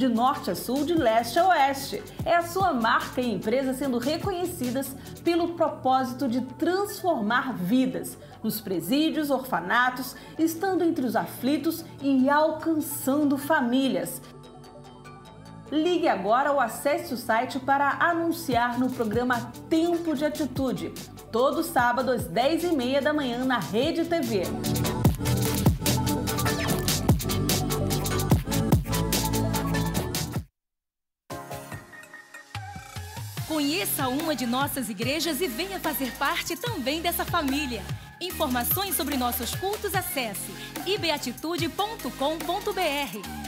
de norte a sul, de leste a oeste. É a sua marca e empresa sendo reconhecidas pelo propósito de transformar vidas nos presídios, orfanatos, estando entre os aflitos e alcançando famílias. Ligue agora ou acesse o site para anunciar no programa Tempo de Atitude, todo sábado às 10h30 da manhã na Rede TV. Conheça uma de nossas igrejas e venha fazer parte também dessa família. Informações sobre nossos cultos acesse ibeatitude.com.br.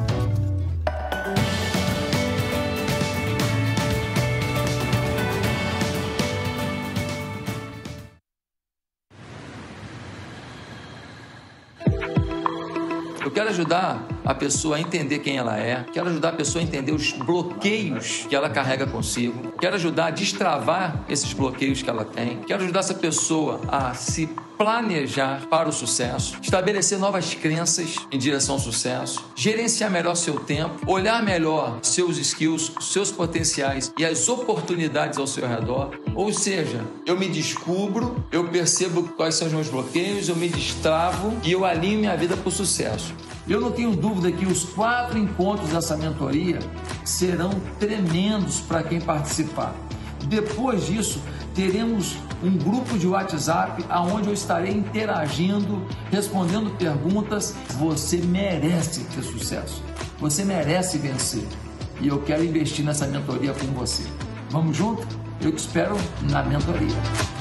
Eu quero ajudar a pessoa a entender quem ela é, quero ajudar a pessoa a entender os bloqueios que ela carrega consigo, quero ajudar a destravar esses bloqueios que ela tem, quero ajudar essa pessoa a se planejar para o sucesso, estabelecer novas crenças em direção ao sucesso, gerenciar melhor seu tempo, olhar melhor seus skills, seus potenciais e as oportunidades ao seu redor. Ou seja, eu me descubro, eu percebo quais são os meus bloqueios, eu me destravo e eu alinho minha vida para o sucesso. Eu não tenho dúvida que os quatro encontros dessa mentoria serão tremendos para quem participar. Depois disso, teremos um grupo de WhatsApp aonde eu estarei interagindo, respondendo perguntas. Você merece ter sucesso. Você merece vencer. E eu quero investir nessa mentoria com você. Vamos junto? Eu te espero na mentoria.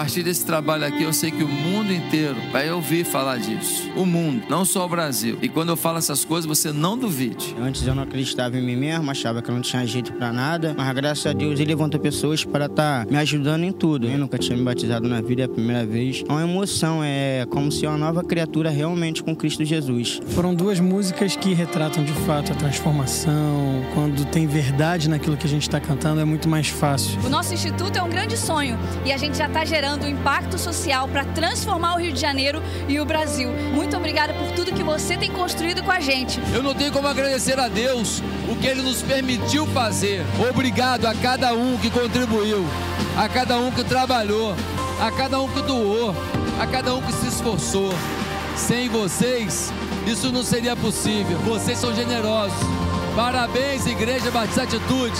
Partir desse trabalho aqui, eu sei que o mundo inteiro vai ouvir falar disso. O mundo, não só o Brasil. E quando eu falo essas coisas, você não duvide. Antes eu não acreditava em mim mesmo, achava que eu não tinha jeito para nada, mas graças a Deus ele levantou pessoas para estar tá me ajudando em tudo. Eu nunca tinha me batizado na vida, é a primeira vez. É uma emoção, é como se uma nova criatura realmente com Cristo Jesus. Foram duas músicas que retratam de fato a transformação. Quando tem verdade naquilo que a gente está cantando, é muito mais fácil. O nosso instituto é um grande sonho e a gente já está gerando um impacto social para transformar o Rio de Janeiro e o Brasil. Muito obrigada por tudo que você tem construído com a gente. Eu não tenho como agradecer a Deus o que Ele nos permitiu fazer. Obrigado a cada um que contribuiu, a cada um que trabalhou, a cada um que doou, a cada um que se esforçou. Sem vocês, isso não seria possível. Vocês são generosos. Parabéns, Igreja Batista Atitude.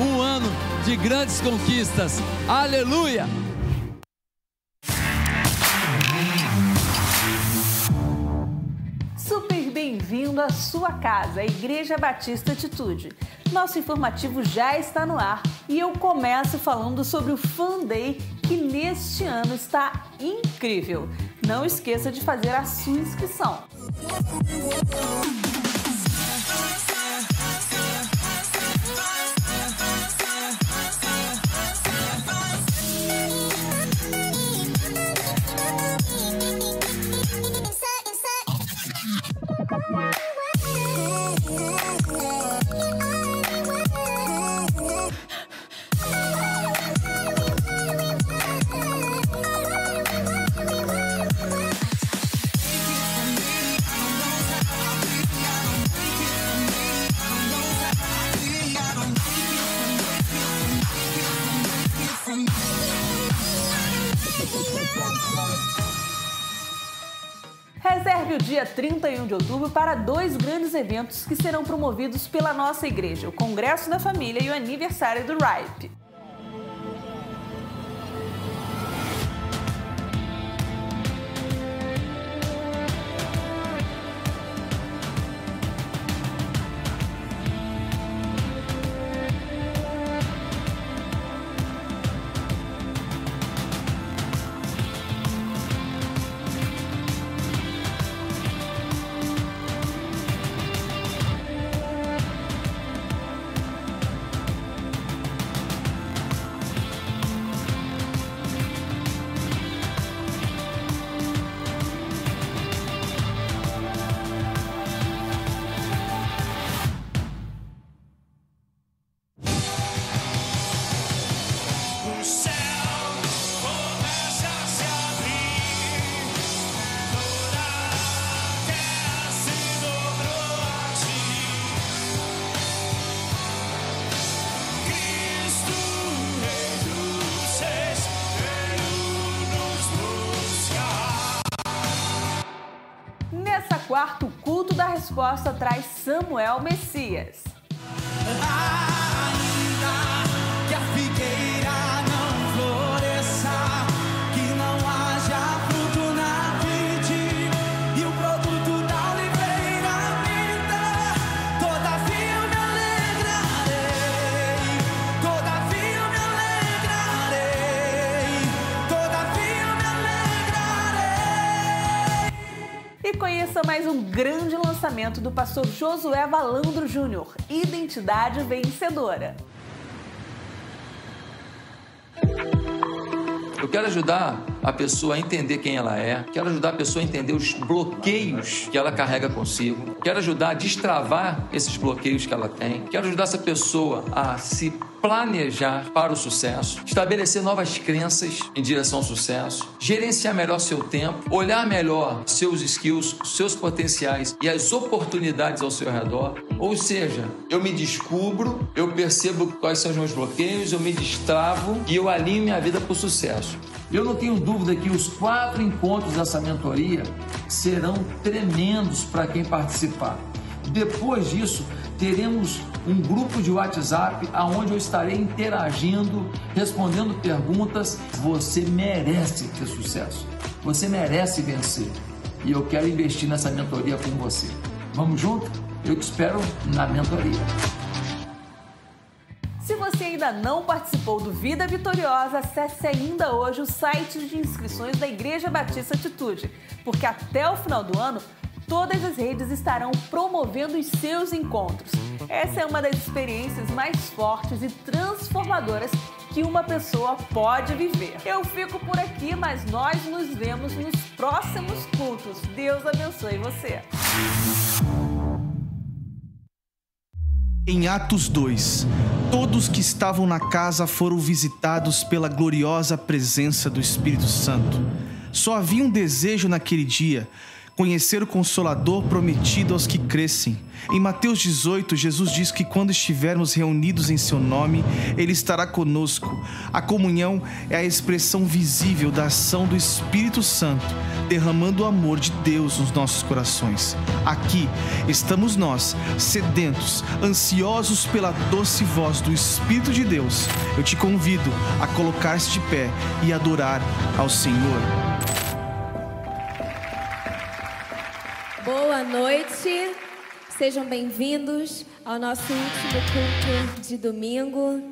Um ano de grandes conquistas. Aleluia! Bem-vindo à sua casa, a Igreja Batista Atitude. Nosso informativo já está no ar e eu começo falando sobre o Fan Day que neste ano está incrível. Não esqueça de fazer a sua inscrição. Reserve dia 31 de outubro para dois grandes eventos que serão promovidos pela nossa igreja: o Congresso da Família e o aniversário do RIPE. Do pastor Josué Valandro Júnior, Identidade Vencedora. Eu quero ajudar a pessoa a entender quem ela é, quero ajudar a pessoa a entender os bloqueios que ela carrega consigo, quero ajudar a destravar esses bloqueios que ela tem, quero ajudar essa pessoa a se planejar para o sucesso, estabelecer novas crenças em direção ao sucesso, gerenciar melhor seu tempo, olhar melhor seus skills, seus potenciais e as oportunidades ao seu redor. Ou seja, eu me descubro, eu percebo quais são os meus bloqueios, eu me destravo e eu alinho minha vida para o sucesso. Eu não tenho dúvida que os quatro encontros dessa mentoria serão tremendos para quem participar. Depois disso, teremos um grupo de WhatsApp aonde eu estarei interagindo, respondendo perguntas. Você merece ter sucesso. Você merece vencer. E eu quero investir nessa mentoria com você. Vamos junto? Eu te espero na mentoria. Se você ainda não participou do Vida Vitoriosa, acesse ainda hoje o site de inscrições da Igreja Batista Atitude, porque até o final do ano todas as redes estarão promovendo os seus encontros. Essa é uma das experiências mais fortes e transformadoras que uma pessoa pode viver. Eu fico por aqui, mas nós nos vemos nos próximos cultos. Deus abençoe você. Em Atos 2, todos que estavam na casa foram visitados pela gloriosa presença do Espírito Santo. Só havia um desejo naquele dia conhecer o Consolador prometido aos que crescem. Em Mateus 18, Jesus diz que quando estivermos reunidos em seu nome, ele estará conosco. A comunhão é a expressão visível da ação do Espírito Santo, derramando o amor de Deus nos nossos corações. Aqui estamos nós, sedentos, ansiosos pela doce voz do Espírito de Deus. Eu te convido a colocar-se de pé e adorar ao Senhor. Boa noite, sejam bem-vindos ao nosso último culto de domingo.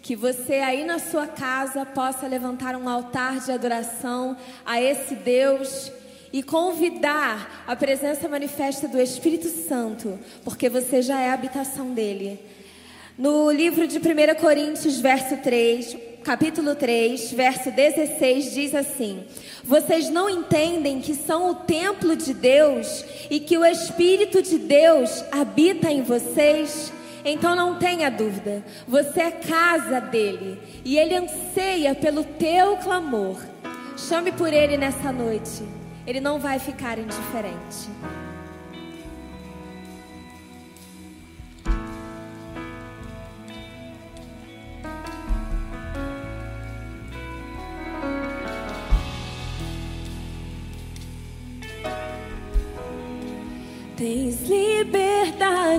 Que você aí na sua casa possa levantar um altar de adoração a esse Deus e convidar a presença manifesta do Espírito Santo, porque você já é a habitação dele. No livro de 1 Coríntios, verso 3, capítulo 3, verso 16, diz assim: Vocês não entendem que são o templo de Deus e que o Espírito de Deus habita em vocês? Então não tenha dúvida, você é casa dele e ele anseia pelo teu clamor. Chame por ele nessa noite, ele não vai ficar indiferente.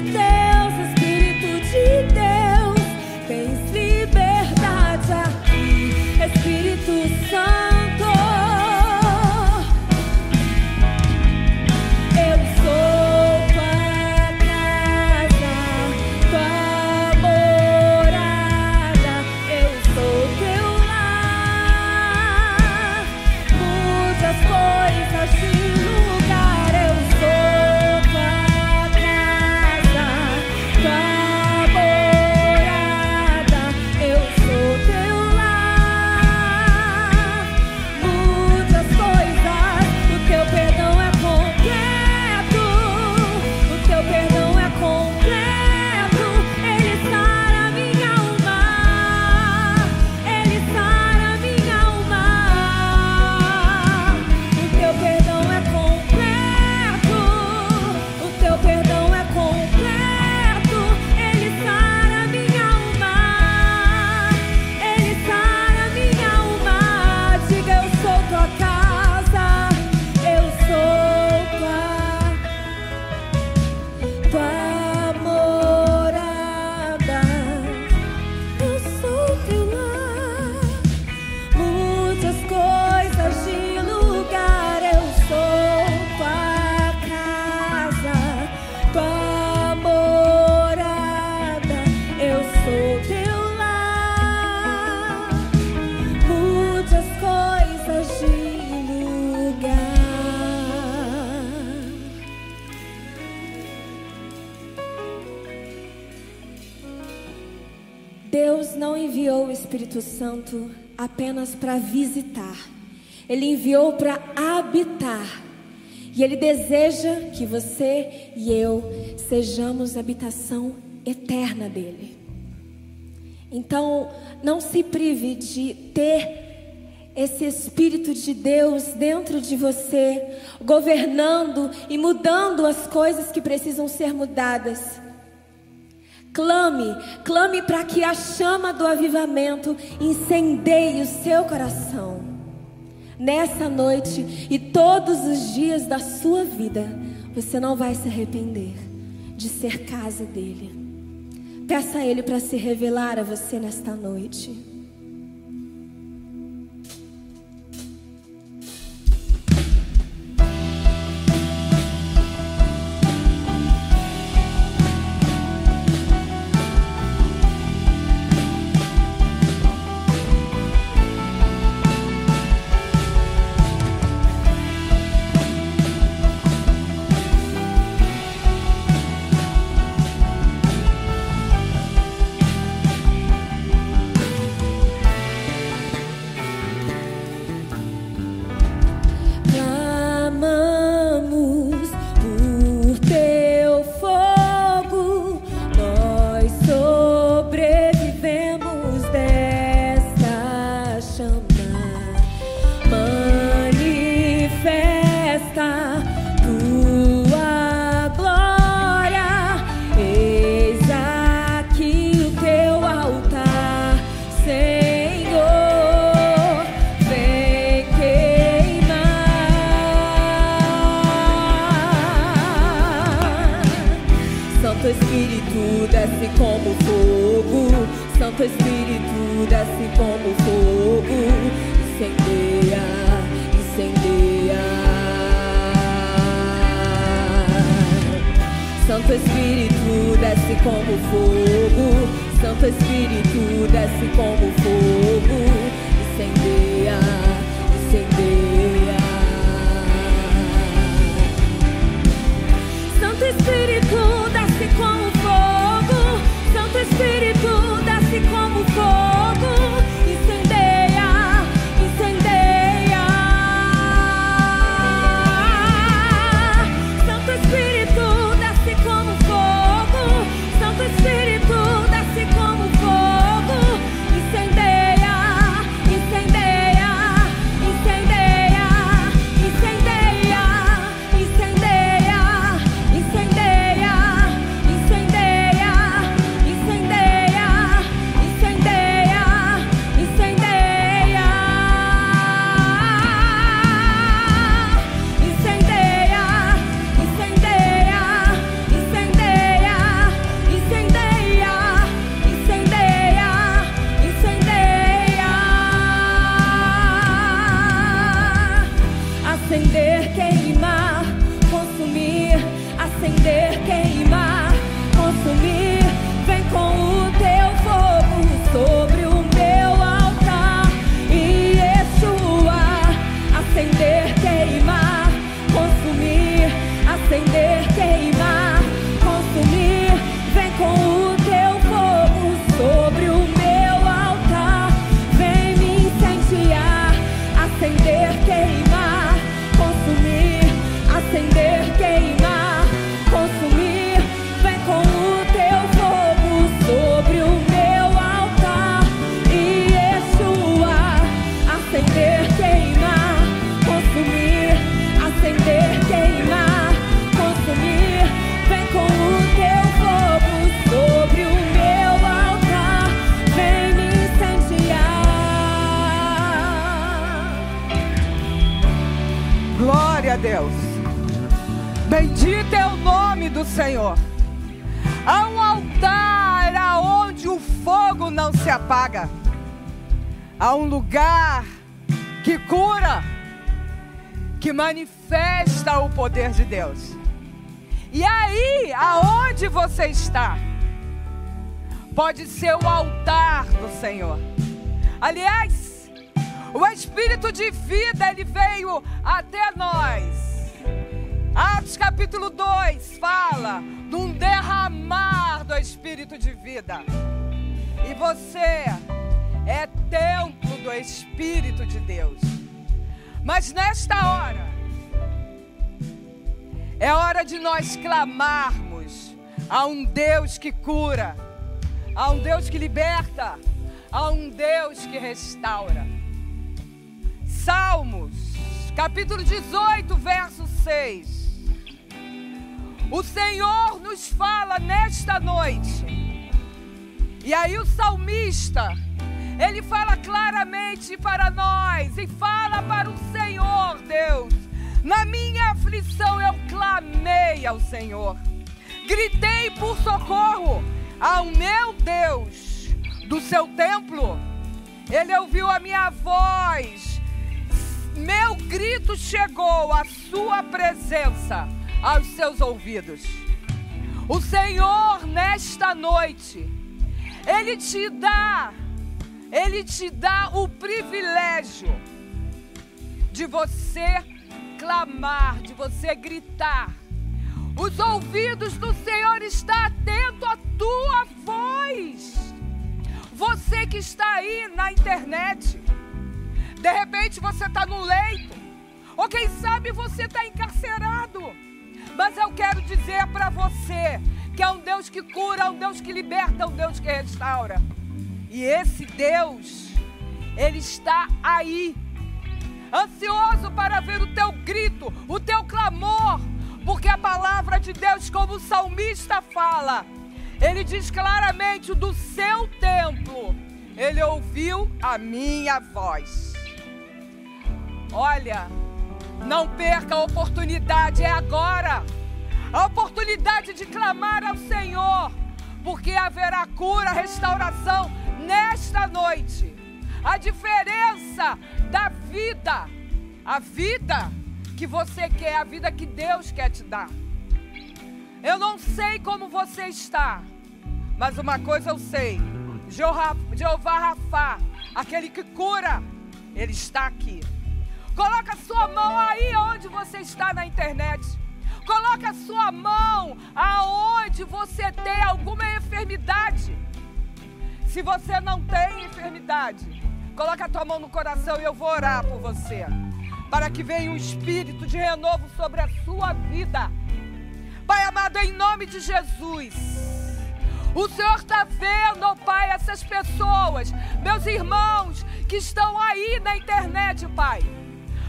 Espírito de Ele enviou para habitar. E Ele deseja que você e eu sejamos habitação eterna dEle. Então, não se prive de ter esse Espírito de Deus dentro de você, governando e mudando as coisas que precisam ser mudadas. Clame, clame para que a chama do avivamento incendeie o seu coração. Nessa noite e todos os dias da sua vida, você não vai se arrepender de ser casa dele. Peça a ele para se revelar a você nesta noite. Pode ser o altar do Senhor. Aliás, o Espírito de vida, ele veio até nós. Atos capítulo 2 fala de um derramar do Espírito de vida. E você é templo do Espírito de Deus. Mas nesta hora, é hora de nós clamarmos a um Deus que cura, a um Deus que liberta, a um Deus que restaura. Salmos, capítulo 18, verso 6. O Senhor nos fala nesta noite. E aí o salmista, ele fala claramente para nós e fala para o Senhor, Deus. Na minha aflição eu clamei ao Senhor. Gritei por socorro ao meu Deus do seu templo. Ele ouviu a minha voz. Meu grito chegou à sua presença, aos seus ouvidos. O Senhor nesta noite, ele te dá, ele te dá o privilégio de você clamar, de você gritar. Os ouvidos do Senhor estão atentos à tua voz. Você que está aí na internet, de repente você está no leito, ou quem sabe você está encarcerado. Mas eu quero dizer para você que é um Deus que cura, um Deus que liberta, um Deus que restaura. E esse Deus, Ele está aí, ansioso para ver o teu grito, o teu clamor, porque a palavra de Deus, como o salmista fala, ele diz claramente: do seu templo, ele ouviu a minha voz. Olha, não perca a oportunidade, é agora a oportunidade de clamar ao Senhor, porque haverá cura, restauração nesta noite. A diferença da vida, a vida que você quer, a vida que Deus quer te dar. Eu não sei como você está, mas uma coisa eu sei: Jeová, Rafá, aquele que cura, ele está aqui. Coloca sua mão aí onde você está na internet. Coloca sua mão aonde você tem alguma enfermidade. Se você não tem enfermidade, coloca a tua mão no coração e eu vou orar por você. Para que venha um espírito de renovo sobre a sua vida. Pai amado, em nome de Jesus. O Senhor está vendo, oh Pai, essas pessoas, meus irmãos que estão aí na internet, Pai.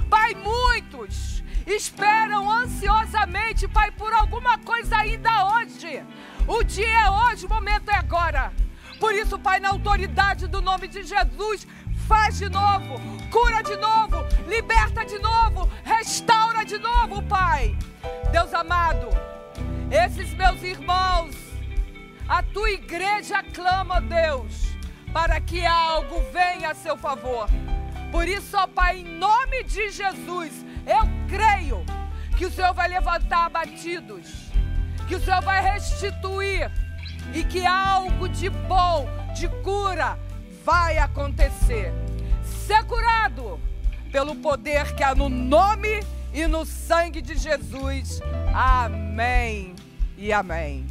Pai, muitos esperam ansiosamente, Pai, por alguma coisa ainda hoje. O dia é hoje, o momento é agora. Por isso, Pai, na autoridade do nome de Jesus, faz de novo, cura de novo, liberta de novo, restaura de novo, Pai. Deus amado, esses meus irmãos, a tua igreja clama, Deus, para que algo venha a seu favor. Por isso, ó Pai, em nome de Jesus, eu creio que o Senhor vai levantar abatidos, que o Senhor vai restituir e que algo de bom, de cura, vai acontecer. Ser curado pelo poder que há no nome e no sangue de Jesus. Amém e amém.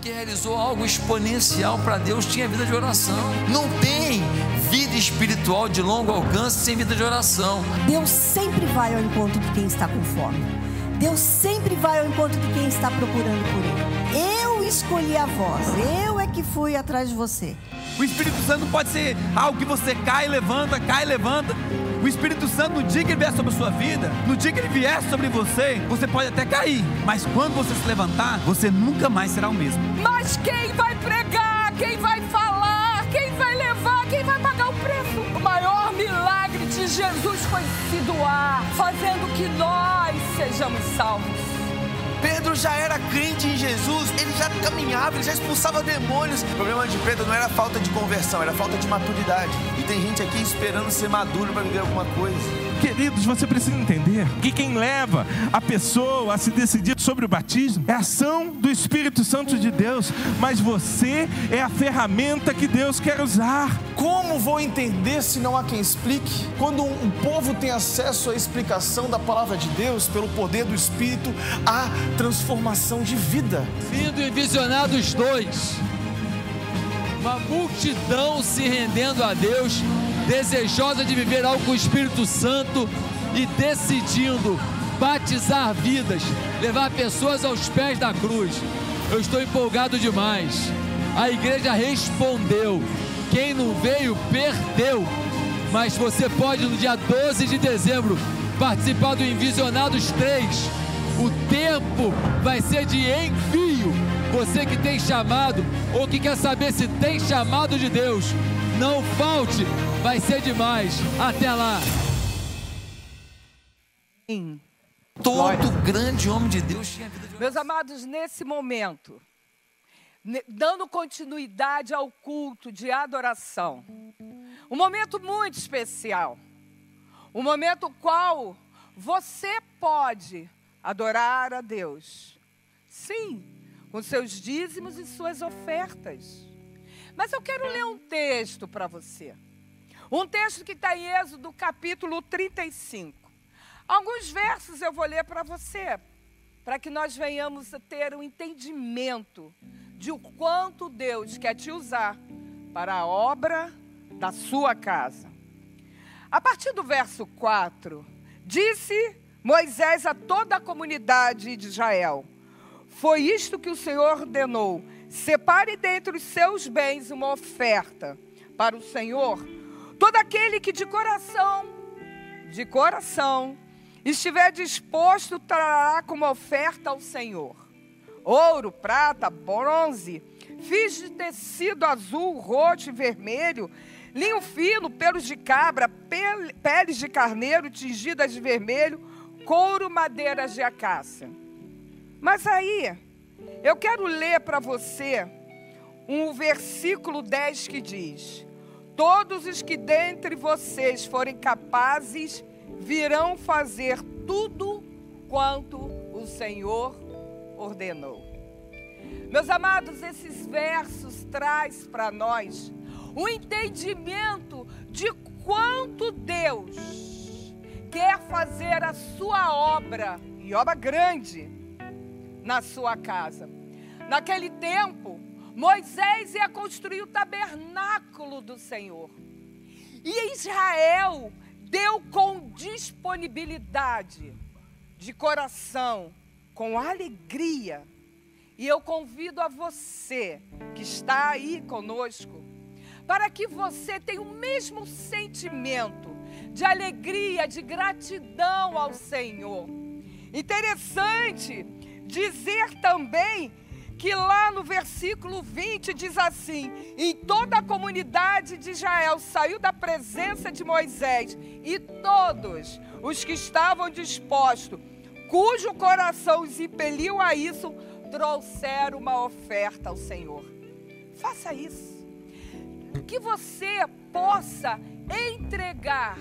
que realizou algo exponencial para Deus tinha vida de oração. Não tem vida espiritual de longo alcance sem vida de oração. Deus sempre vai ao encontro de quem está com fome. Deus sempre vai ao encontro de quem está procurando por Ele. Eu escolhi a voz, eu é que fui atrás de você. O Espírito Santo pode ser algo que você cai, levanta, cai, levanta. O Espírito Santo, no dia que ele vier sobre a sua vida, no dia que ele vier sobre você, você pode até cair, mas quando você se levantar, você nunca mais será o mesmo. Mas quem vai pregar? Quem vai falar? Quem vai levar? Quem vai pagar o preço? O maior milagre de Jesus foi se doar, fazendo que nós sejamos salvos. Pedro já era crente em Jesus, ele já caminhava, ele já expulsava demônios. O problema de Pedro não era falta de conversão, era falta de maturidade. Então tem gente aqui esperando ser maduro para viver alguma coisa. Queridos, você precisa entender que quem leva a pessoa a se decidir sobre o batismo é a ação do Espírito Santo de Deus, mas você é a ferramenta que Deus quer usar. Como vou entender se não há quem explique? Quando um povo tem acesso à explicação da palavra de Deus pelo poder do Espírito, há transformação de vida. Vindo e visionados dois, uma multidão se rendendo a Deus, desejosa de viver algo com o Espírito Santo e decidindo batizar vidas, levar pessoas aos pés da cruz. Eu estou empolgado demais. A igreja respondeu. Quem não veio, perdeu. Mas você pode, no dia 12 de dezembro, participar do Envisionados 3. O tempo vai ser de envio. Você que tem chamado ou que quer saber se tem chamado de Deus, não falte, vai ser demais. Até lá. Todo grande homem de Deus tinha vida de Meus amados, nesse momento, dando continuidade ao culto de adoração, um momento muito especial, um momento qual você pode adorar a Deus, sim, com seus dízimos e suas ofertas. Mas eu quero ler um texto para você, um texto que está em Êxodo capítulo 35. Alguns versos eu vou ler para você, para que nós venhamos a ter um entendimento de o quanto Deus quer te usar para a obra da sua casa. A partir do verso 4, disse Moisés a toda a comunidade de Israel: Foi isto que o Senhor ordenou: separe dentre os seus bens uma oferta para o Senhor. Todo aquele que de coração, de coração, estiver disposto, trará como oferta ao Senhor. Ouro, prata, bronze, fios de tecido azul, roxo e vermelho, linho fino, pelos de cabra, pel- peles de carneiro tingidas de vermelho, couro, madeiras de acácia. Mas aí, eu quero ler para você um versículo 10 que diz: Todos os que dentre vocês forem capazes virão fazer tudo quanto o Senhor ordenou. Meus amados, esses versos traz para nós o entendimento de quanto Deus quer fazer a sua obra, e obra grande, na sua casa. Naquele tempo, Moisés ia construir o tabernáculo do Senhor. E Israel deu com disponibilidade, de coração, com alegria. E eu convido a você que está aí conosco, para que você tenha o mesmo sentimento de alegria, de gratidão ao Senhor. Interessante dizer também que lá no versículo 20 diz assim: Em toda a comunidade de Israel saiu da presença de Moisés, e todos os que estavam dispostos, cujo coração os impeliu a isso, trouxeram uma oferta ao Senhor. Faça isso. Que você possa entregar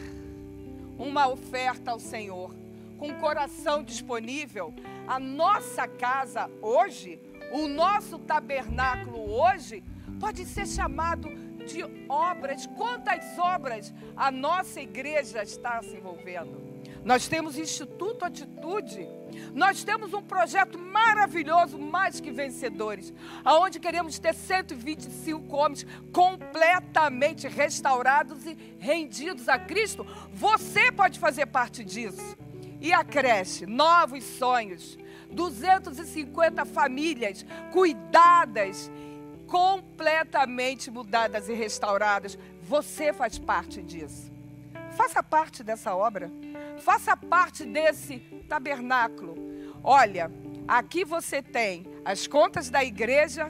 uma oferta ao Senhor com coração disponível. A nossa casa hoje, o nosso tabernáculo hoje, pode ser chamado de obras. Quantas obras a nossa igreja está se envolvendo? Nós temos Instituto Atitude. Nós temos um projeto maravilhoso, mais que vencedores, aonde queremos ter 125 homens completamente restaurados e rendidos a Cristo. Você pode fazer parte disso. E a creche, novos sonhos, 250 famílias cuidadas, completamente mudadas e restauradas. Você faz parte disso. Faça parte dessa obra. Faça parte desse tabernáculo. Olha, aqui você tem as contas da igreja,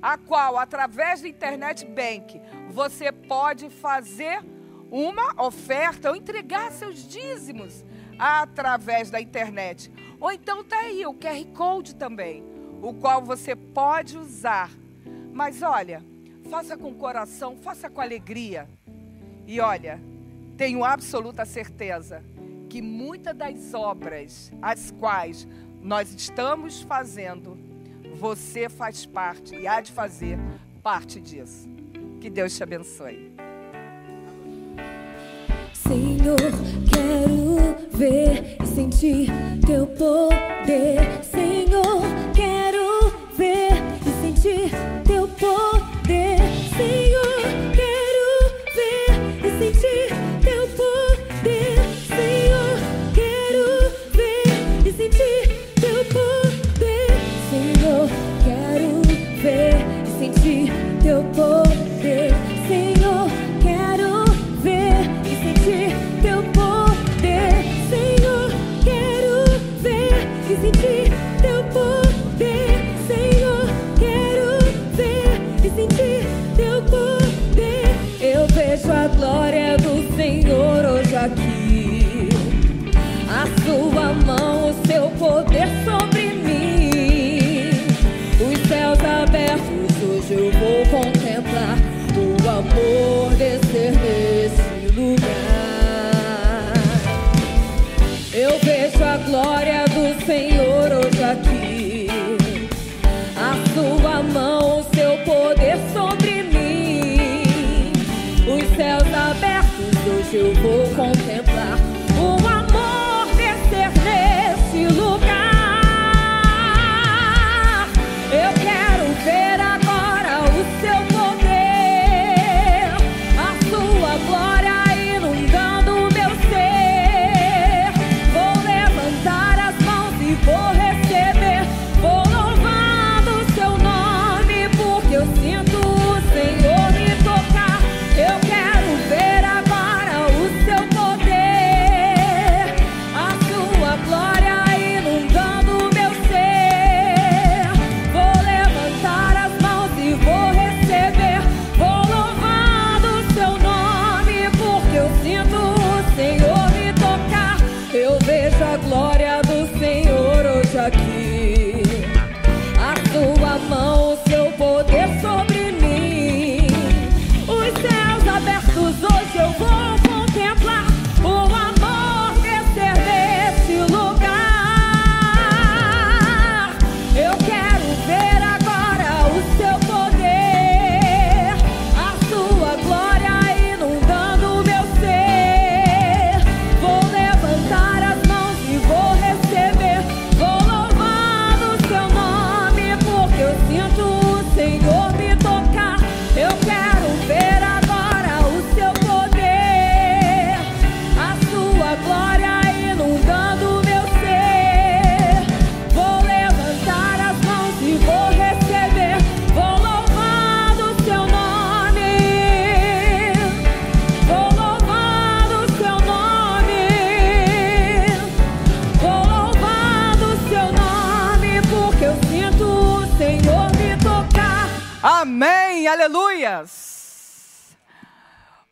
a qual, através do Internet Bank, você pode fazer uma oferta ou entregar seus dízimos através da internet. Ou então tá aí o QR Code também, o qual você pode usar. Mas olha, faça com coração, faça com alegria. E olha, tenho absoluta certeza que muitas das obras as quais nós estamos fazendo, você faz parte e há de fazer parte disso. Que Deus te abençoe. Senhor, quero ver e sentir teu poder. Senhor, quero ver e sentir teu poder. Senhor, teu povo.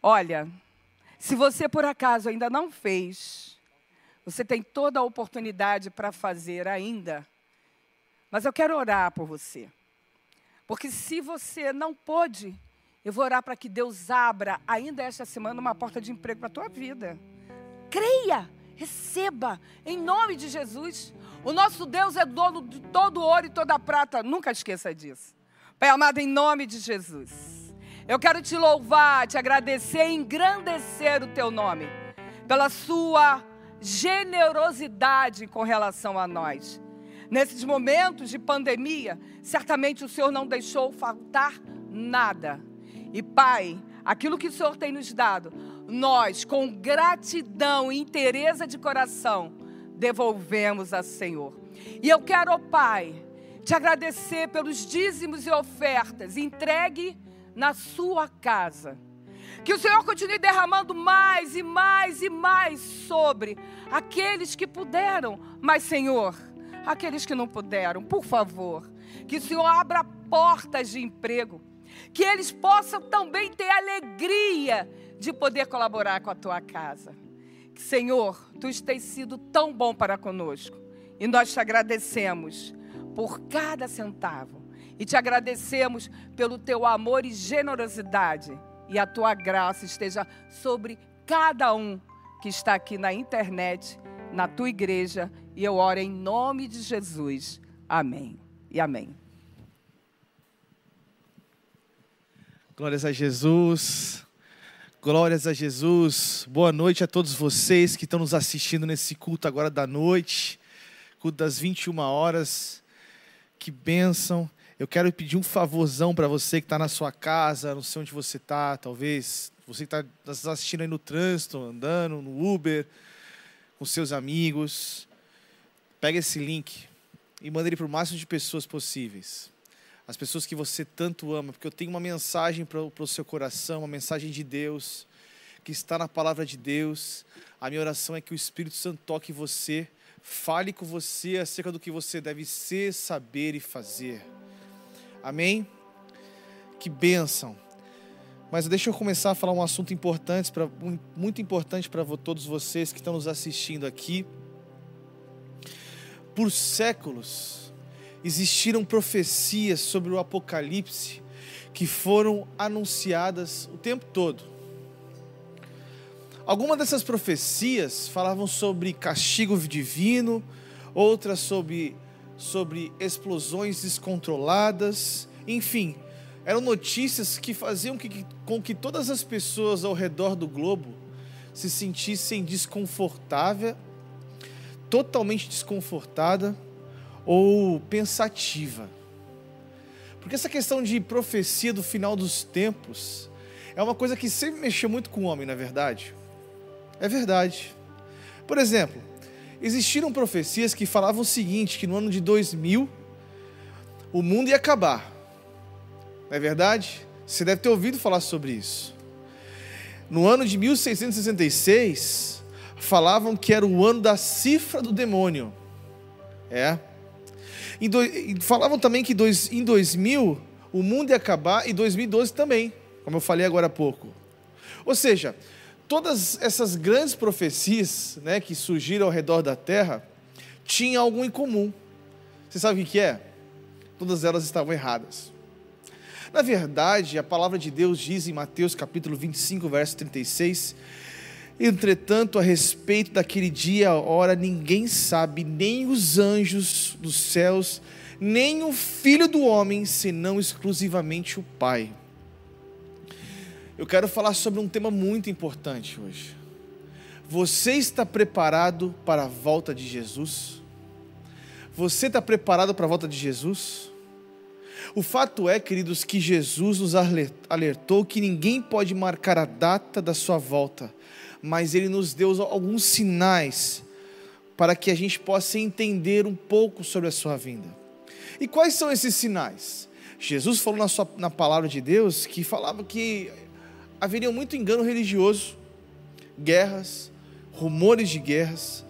Olha, se você por acaso ainda não fez, você tem toda a oportunidade para fazer ainda. Mas eu quero orar por você. Porque se você não pôde, eu vou orar para que Deus abra ainda esta semana uma porta de emprego para a tua vida. Creia, receba, em nome de Jesus. O nosso Deus é dono de todo ouro e toda prata, nunca esqueça disso. Pai amado, em nome de Jesus. Eu quero te louvar, te agradecer e engrandecer o teu nome, pela sua generosidade com relação a nós. Nesses momentos de pandemia, certamente o Senhor não deixou faltar nada. E Pai, aquilo que o Senhor tem nos dado, nós, com gratidão e inteireza de coração, devolvemos a Senhor. E eu quero, ó Pai, te agradecer pelos dízimos e ofertas entregue na sua casa. Que o Senhor continue derramando mais e mais e mais sobre aqueles que puderam, mas, Senhor, aqueles que não puderam, por favor, que o Senhor abra portas de emprego, que eles possam também ter alegria de poder colaborar com a tua casa. Senhor, tu tens sido tão bom para conosco e nós te agradecemos por cada centavo e te agradecemos pelo teu amor e generosidade e a tua graça esteja sobre cada um que está aqui na internet, na tua igreja, e eu oro em nome de Jesus. Amém e amém. Glórias a Jesus. Glórias a Jesus. Boa noite a todos vocês que estão nos assistindo nesse culto agora da noite. Culto das 21 horas. Que bênção. Eu quero pedir um favorzão para você que está na sua casa, não sei onde você está, talvez. Você que está nos assistindo aí no trânsito, andando, no Uber, com seus amigos. Pega esse link e manda ele para o máximo de pessoas possíveis as pessoas que você tanto ama, porque eu tenho uma mensagem para o seu coração, uma mensagem de Deus, que está na palavra de Deus. A minha oração é que o Espírito Santo toque você, fale com você acerca do que você deve ser, saber e fazer. Amém? Que bênção. Mas deixa eu começar a falar um assunto importante, muito importante para todos vocês que estão nos assistindo aqui. Por séculos, existiram profecias sobre o Apocalipse que foram anunciadas o tempo todo. Algumas dessas profecias falavam sobre castigo divino, outras sobre, sobre explosões descontroladas, enfim, eram notícias que faziam que, com que todas as pessoas ao redor do globo se sentissem desconfortável, totalmente desconfortada ou pensativa. Porque essa questão de profecia do final dos tempos é uma coisa que sempre mexeu muito com o homem, não é verdade? É verdade. Por exemplo, existiram profecias que falavam o seguinte, que no ano de 2000 o mundo ia acabar. Não é verdade? Você deve ter ouvido falar sobre isso. No ano de 1666, falavam que era o ano da cifra do demônio. É. Do, falavam também que dois, em 2000 o mundo ia acabar e 2012 também, como eu falei agora há pouco. Ou seja, todas essas grandes profecias né, que surgiram ao redor da terra tinham algo em comum. Você sabe o que é? Todas elas estavam erradas. Na verdade, a palavra de Deus diz em Mateus capítulo 25, verso 36, Entretanto, a respeito daquele dia, hora, ninguém sabe, nem os anjos dos céus, nem o filho do homem, senão exclusivamente o Pai. Eu quero falar sobre um tema muito importante hoje. Você está preparado para a volta de Jesus? Você está preparado para a volta de Jesus? O fato é, queridos, que Jesus nos alertou que ninguém pode marcar a data da sua volta mas ele nos deu alguns sinais para que a gente possa entender um pouco sobre a sua vinda. E quais são esses sinais? Jesus falou na, sua, na palavra de Deus que falava que haveria muito engano religioso, guerras, rumores de guerras,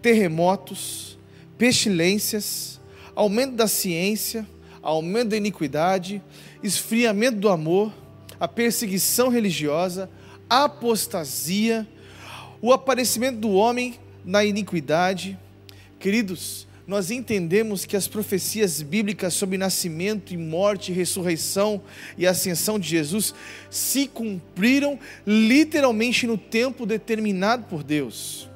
terremotos, pestilências, aumento da ciência, aumento da iniquidade, esfriamento do amor, a perseguição religiosa, apostasia, o aparecimento do homem na iniquidade. Queridos, nós entendemos que as profecias bíblicas sobre nascimento e morte, ressurreição e ascensão de Jesus se cumpriram literalmente no tempo determinado por Deus.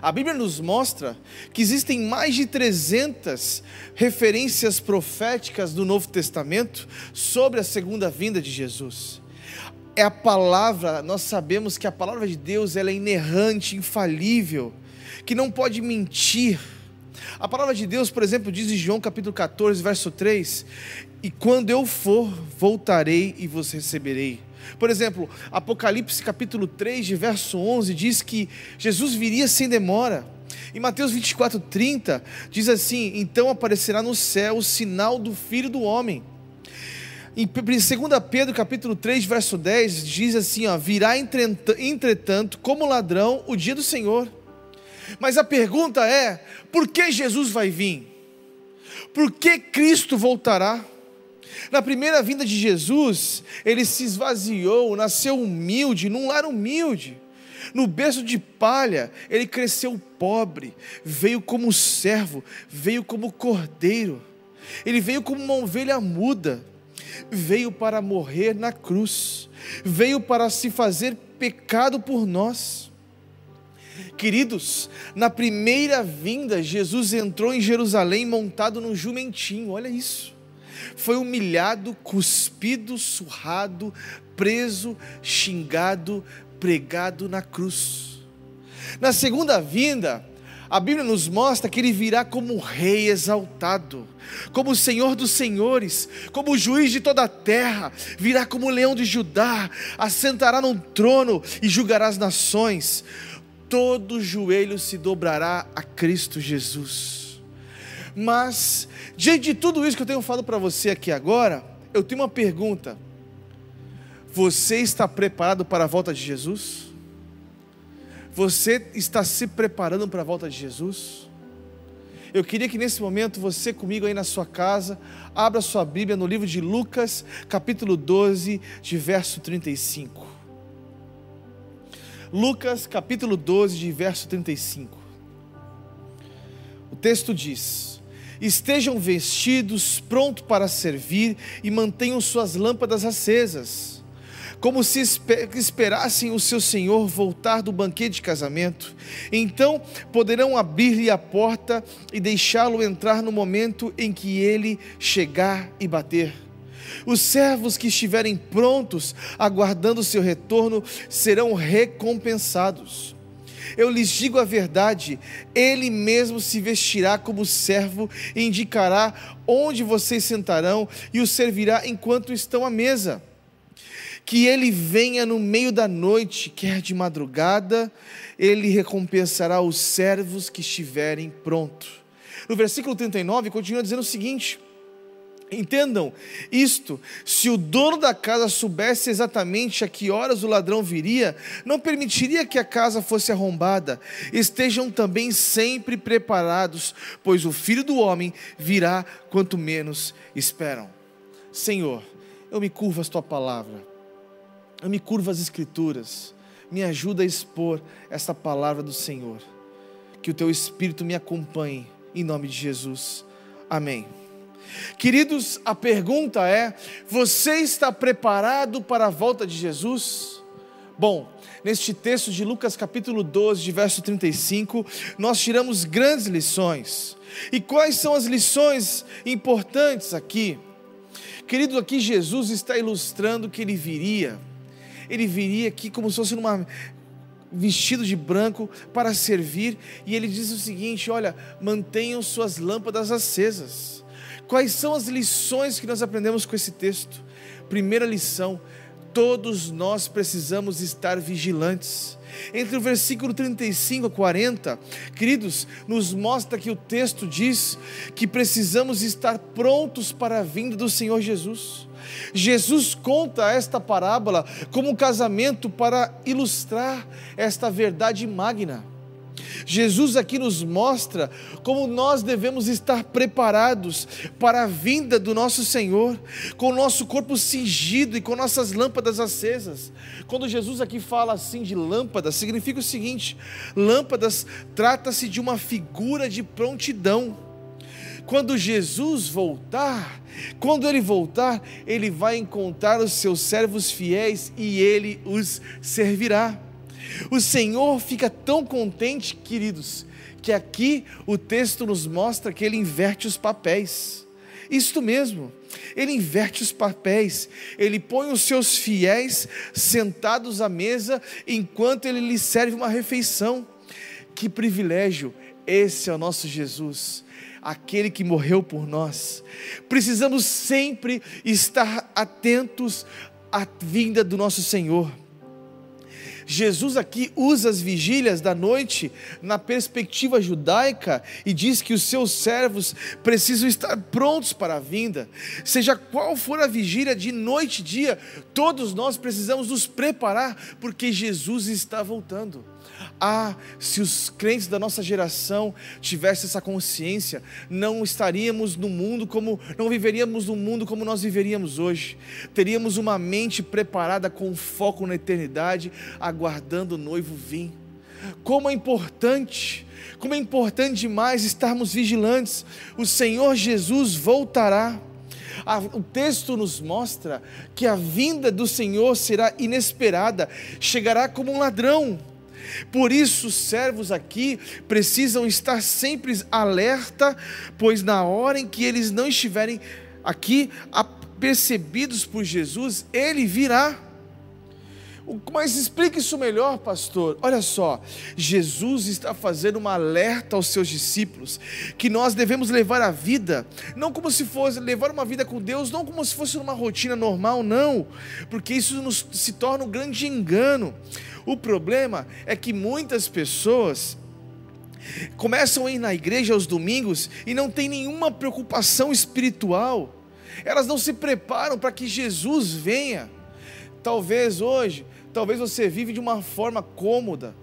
A Bíblia nos mostra que existem mais de 300 referências proféticas do Novo Testamento sobre a segunda vinda de Jesus é a palavra, nós sabemos que a palavra de Deus ela é inerrante, infalível, que não pode mentir. A palavra de Deus, por exemplo, diz em João capítulo 14, verso 3: E quando eu for, voltarei e vos receberei. Por exemplo, Apocalipse capítulo 3, de verso 11, diz que Jesus viria sem demora. Em Mateus 24, 30, diz assim: Então aparecerá no céu o sinal do Filho do Homem. Em 2 Pedro capítulo 3, verso 10, diz assim, ó, virá entretanto como ladrão o dia do Senhor. Mas a pergunta é, por que Jesus vai vir? Por que Cristo voltará? Na primeira vinda de Jesus, ele se esvaziou, nasceu humilde, num lar humilde. No berço de palha, ele cresceu pobre, veio como servo, veio como cordeiro. Ele veio como uma ovelha muda veio para morrer na cruz, veio para se fazer pecado por nós. Queridos, na primeira vinda, Jesus entrou em Jerusalém montado num jumentinho, olha isso. Foi humilhado, cuspido, surrado, preso, xingado, pregado na cruz. Na segunda vinda, a Bíblia nos mostra que ele virá como rei exaltado, como Senhor dos senhores, como juiz de toda a terra, virá como leão de Judá, assentará num trono e julgará as nações. Todo joelho se dobrará a Cristo Jesus. Mas, diante de tudo isso que eu tenho falado para você aqui agora, eu tenho uma pergunta. Você está preparado para a volta de Jesus? Você está se preparando para a volta de Jesus? Eu queria que nesse momento você comigo aí na sua casa, abra sua Bíblia no livro de Lucas, capítulo 12, de verso 35. Lucas, capítulo 12, de verso 35. O texto diz: Estejam vestidos, prontos para servir, e mantenham suas lâmpadas acesas como se esperassem o seu senhor voltar do banquete de casamento. Então poderão abrir-lhe a porta e deixá-lo entrar no momento em que ele chegar e bater. Os servos que estiverem prontos, aguardando o seu retorno, serão recompensados. Eu lhes digo a verdade, ele mesmo se vestirá como servo e indicará onde vocês sentarão e os servirá enquanto estão à mesa que ele venha no meio da noite, quer de madrugada, ele recompensará os servos que estiverem prontos. No versículo 39 continua dizendo o seguinte: Entendam isto: se o dono da casa soubesse exatamente a que horas o ladrão viria, não permitiria que a casa fosse arrombada. Estejam também sempre preparados, pois o filho do homem virá quanto menos esperam. Senhor, eu me curvo às tua palavra eu me curvo às Escrituras, me ajuda a expor esta palavra do Senhor. Que o teu Espírito me acompanhe, em nome de Jesus. Amém. Queridos, a pergunta é: você está preparado para a volta de Jesus? Bom, neste texto de Lucas capítulo 12, de verso 35, nós tiramos grandes lições. E quais são as lições importantes aqui? Querido, aqui Jesus está ilustrando que ele viria ele viria aqui como se fosse numa vestido de branco para servir, e ele diz o seguinte: olha, mantenham suas lâmpadas acesas. Quais são as lições que nós aprendemos com esse texto? Primeira lição: todos nós precisamos estar vigilantes. Entre o versículo 35 a 40, queridos, nos mostra que o texto diz que precisamos estar prontos para a vinda do Senhor Jesus. Jesus conta esta parábola como um casamento para ilustrar esta verdade magna. Jesus aqui nos mostra como nós devemos estar preparados para a vinda do nosso Senhor, com o nosso corpo cingido e com nossas lâmpadas acesas. Quando Jesus aqui fala assim de lâmpadas, significa o seguinte: lâmpadas trata-se de uma figura de prontidão quando Jesus voltar, quando ele voltar, ele vai encontrar os seus servos fiéis e ele os servirá. O Senhor fica tão contente, queridos, que aqui o texto nos mostra que ele inverte os papéis. Isto mesmo, ele inverte os papéis, ele põe os seus fiéis sentados à mesa enquanto ele lhes serve uma refeição. Que privilégio! Esse é o nosso Jesus aquele que morreu por nós. Precisamos sempre estar atentos à vinda do nosso Senhor. Jesus aqui usa as vigílias da noite na perspectiva judaica e diz que os seus servos precisam estar prontos para a vinda. Seja qual for a vigília de noite e dia, todos nós precisamos nos preparar porque Jesus está voltando. Ah, se os crentes da nossa geração tivessem essa consciência, não estaríamos no mundo como, não viveríamos no mundo como nós viveríamos hoje. Teríamos uma mente preparada com foco na eternidade, aguardando o noivo vir. Como é importante, como é importante demais estarmos vigilantes. O Senhor Jesus voltará. O texto nos mostra que a vinda do Senhor será inesperada, chegará como um ladrão. Por isso, os servos aqui precisam estar sempre alerta, pois na hora em que eles não estiverem aqui apercebidos por Jesus, ele virá. Mas explique isso melhor, pastor. Olha só, Jesus está fazendo um alerta aos seus discípulos que nós devemos levar a vida, não como se fosse levar uma vida com Deus, não como se fosse uma rotina normal, não, porque isso nos, se torna um grande engano. O problema é que muitas pessoas começam a ir na igreja aos domingos e não tem nenhuma preocupação espiritual. Elas não se preparam para que Jesus venha. Talvez hoje, talvez você vive de uma forma cômoda.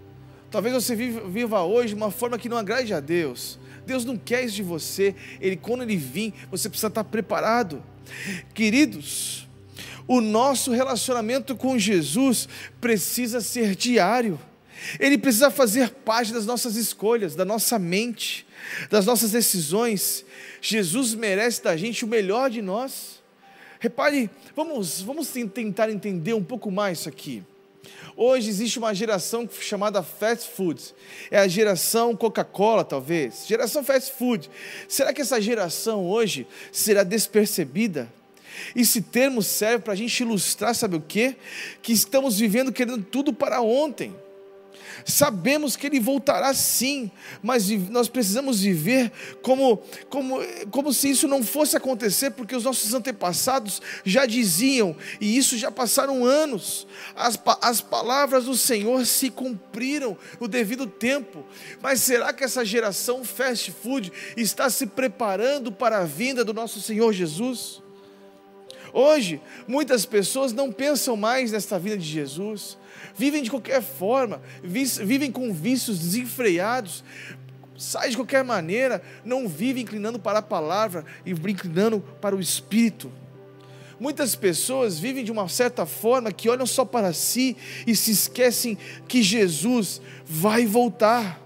Talvez você viva hoje de uma forma que não agrade a Deus. Deus não quer isso de você. Ele, quando ele vir, você precisa estar preparado. Queridos, o nosso relacionamento com Jesus precisa ser diário. Ele precisa fazer parte das nossas escolhas, da nossa mente, das nossas decisões. Jesus merece da gente o melhor de nós. Repare, vamos, vamos ten- tentar entender um pouco mais isso aqui. Hoje existe uma geração chamada fast food. É a geração Coca-Cola, talvez. Geração fast food. Será que essa geração hoje será despercebida? Esse termo serve para a gente ilustrar, sabe o quê? Que estamos vivendo querendo tudo para ontem. Sabemos que ele voltará sim, mas nós precisamos viver como, como, como se isso não fosse acontecer, porque os nossos antepassados já diziam, e isso já passaram anos. As, as palavras do Senhor se cumpriram no devido tempo. Mas será que essa geração fast food está se preparando para a vinda do nosso Senhor Jesus? Hoje, muitas pessoas não pensam mais nesta vida de Jesus, vivem de qualquer forma, vi- vivem com vícios desenfreados, saem de qualquer maneira, não vivem inclinando para a palavra e inclinando para o Espírito. Muitas pessoas vivem de uma certa forma que olham só para si e se esquecem que Jesus vai voltar.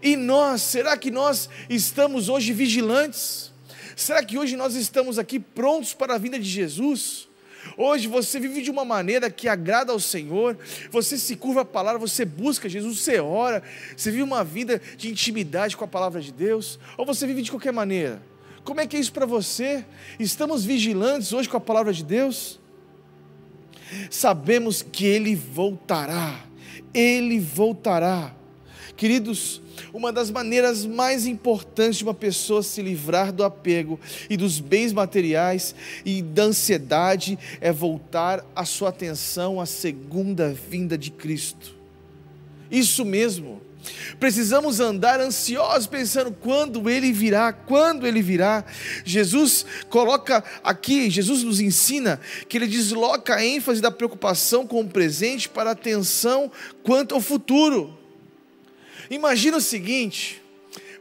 E nós, será que nós estamos hoje vigilantes? Será que hoje nós estamos aqui prontos para a vinda de Jesus? Hoje você vive de uma maneira que agrada ao Senhor, você se curva a palavra, você busca Jesus, você ora, você vive uma vida de intimidade com a palavra de Deus, ou você vive de qualquer maneira? Como é que é isso para você? Estamos vigilantes hoje com a palavra de Deus? Sabemos que Ele voltará, Ele voltará. Queridos, uma das maneiras mais importantes de uma pessoa se livrar do apego e dos bens materiais e da ansiedade é voltar a sua atenção à segunda vinda de Cristo. Isso mesmo. Precisamos andar ansiosos pensando quando ele virá, quando ele virá. Jesus coloca aqui, Jesus nos ensina que ele desloca a ênfase da preocupação com o presente para a atenção quanto ao futuro. Imagina o seguinte: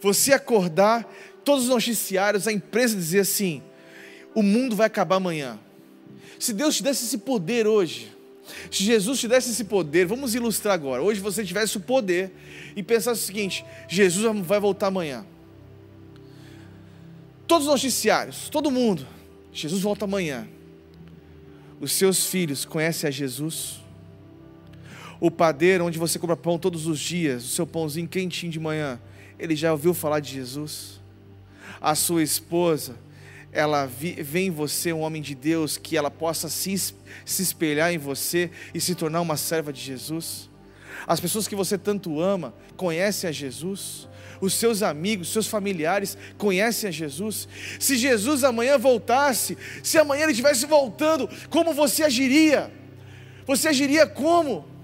você acordar, todos os noticiários, a imprensa dizer assim: o mundo vai acabar amanhã. Se Deus te desse esse poder hoje, se Jesus te desse esse poder, vamos ilustrar agora. Hoje você tivesse o poder e pensasse o seguinte: Jesus vai voltar amanhã. Todos os noticiários, todo mundo, Jesus volta amanhã. Os seus filhos conhecem a Jesus? O padeiro onde você compra pão todos os dias, o seu pãozinho quentinho de manhã, ele já ouviu falar de Jesus? A sua esposa, ela vê em você um homem de Deus que ela possa se, se espelhar em você e se tornar uma serva de Jesus? As pessoas que você tanto ama conhecem a Jesus? Os seus amigos, seus familiares conhecem a Jesus? Se Jesus amanhã voltasse, se amanhã ele estivesse voltando, como você agiria? Você agiria como?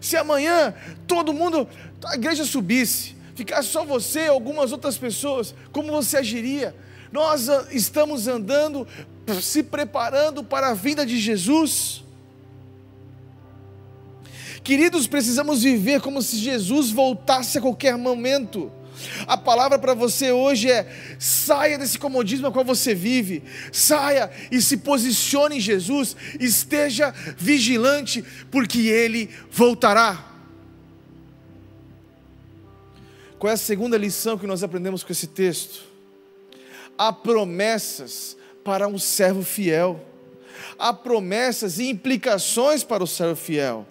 Se amanhã todo mundo, a igreja subisse, ficasse só você e algumas outras pessoas, como você agiria? Nós estamos andando, se preparando para a vinda de Jesus. Queridos, precisamos viver como se Jesus voltasse a qualquer momento. A palavra para você hoje é: saia desse comodismo a qual você vive, saia e se posicione em Jesus, esteja vigilante, porque Ele voltará. Qual é a segunda lição que nós aprendemos com esse texto? Há promessas para um servo fiel. Há promessas e implicações para o servo fiel.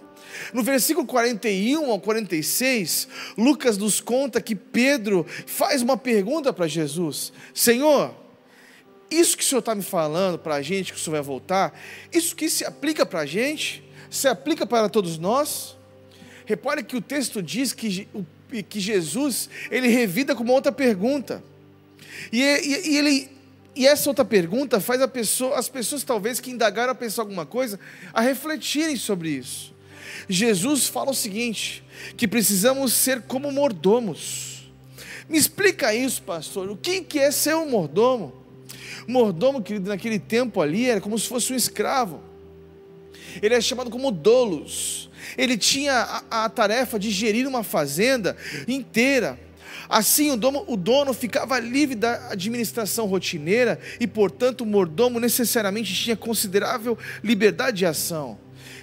No versículo 41 ao 46, Lucas nos conta que Pedro faz uma pergunta para Jesus: Senhor, isso que o Senhor está me falando para a gente, que o Senhor vai voltar, isso que se aplica para a gente, se aplica para todos nós? Repare que o texto diz que, que Jesus, ele revida com uma outra pergunta. E, e, e ele, e essa outra pergunta faz pessoa, as pessoas, talvez, que indagaram a pensar alguma coisa, a refletirem sobre isso. Jesus fala o seguinte: que precisamos ser como mordomos. Me explica isso, pastor. O que é ser um mordomo? Mordomo, querido, naquele tempo ali era como se fosse um escravo. Ele é chamado como dolos. Ele tinha a, a tarefa de gerir uma fazenda inteira. Assim, o o dono ficava livre da administração rotineira e, portanto, o mordomo necessariamente tinha considerável liberdade de ação.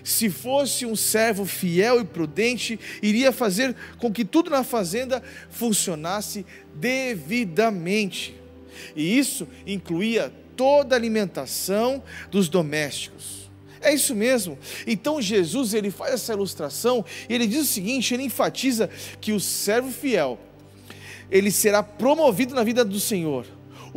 Se fosse um servo fiel e prudente, iria fazer com que tudo na fazenda funcionasse devidamente. E isso incluía toda a alimentação dos domésticos. É isso mesmo. Então Jesus ele faz essa ilustração e ele diz o seguinte, ele enfatiza que o servo fiel ele será promovido na vida do Senhor.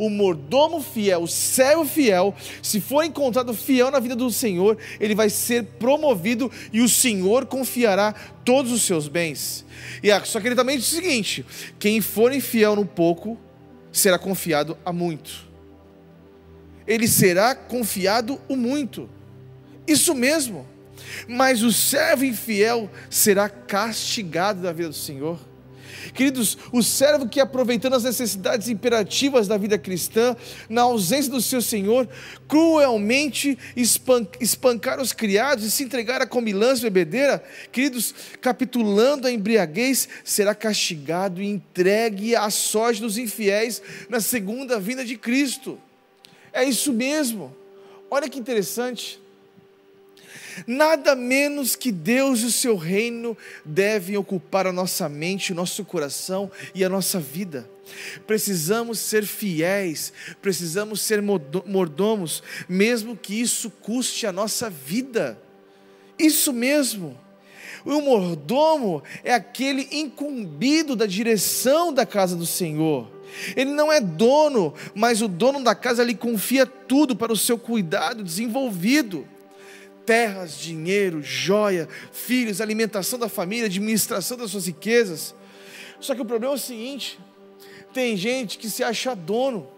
O mordomo fiel, o servo fiel, se for encontrado fiel na vida do Senhor, ele vai ser promovido e o Senhor confiará todos os seus bens. E só que ele também diz o seguinte: quem for infiel no pouco, será confiado a muito. Ele será confiado o muito. Isso mesmo. Mas o servo infiel será castigado da vida do Senhor. Queridos, o servo que aproveitando as necessidades imperativas da vida cristã, na ausência do seu Senhor, cruelmente espancar os criados e se entregar a comilança e bebedeira, queridos, capitulando a embriaguez, será castigado e entregue à sorte dos infiéis na segunda vinda de Cristo. É isso mesmo. Olha que interessante. Nada menos que Deus e o seu reino devem ocupar a nossa mente, o nosso coração e a nossa vida. Precisamos ser fiéis, precisamos ser mordomos, mesmo que isso custe a nossa vida. Isso mesmo. O mordomo é aquele incumbido da direção da casa do Senhor. Ele não é dono, mas o dono da casa lhe confia tudo para o seu cuidado desenvolvido terras, dinheiro, joia, filhos, alimentação da família, administração das suas riquezas. Só que o problema é o seguinte: tem gente que se acha dono.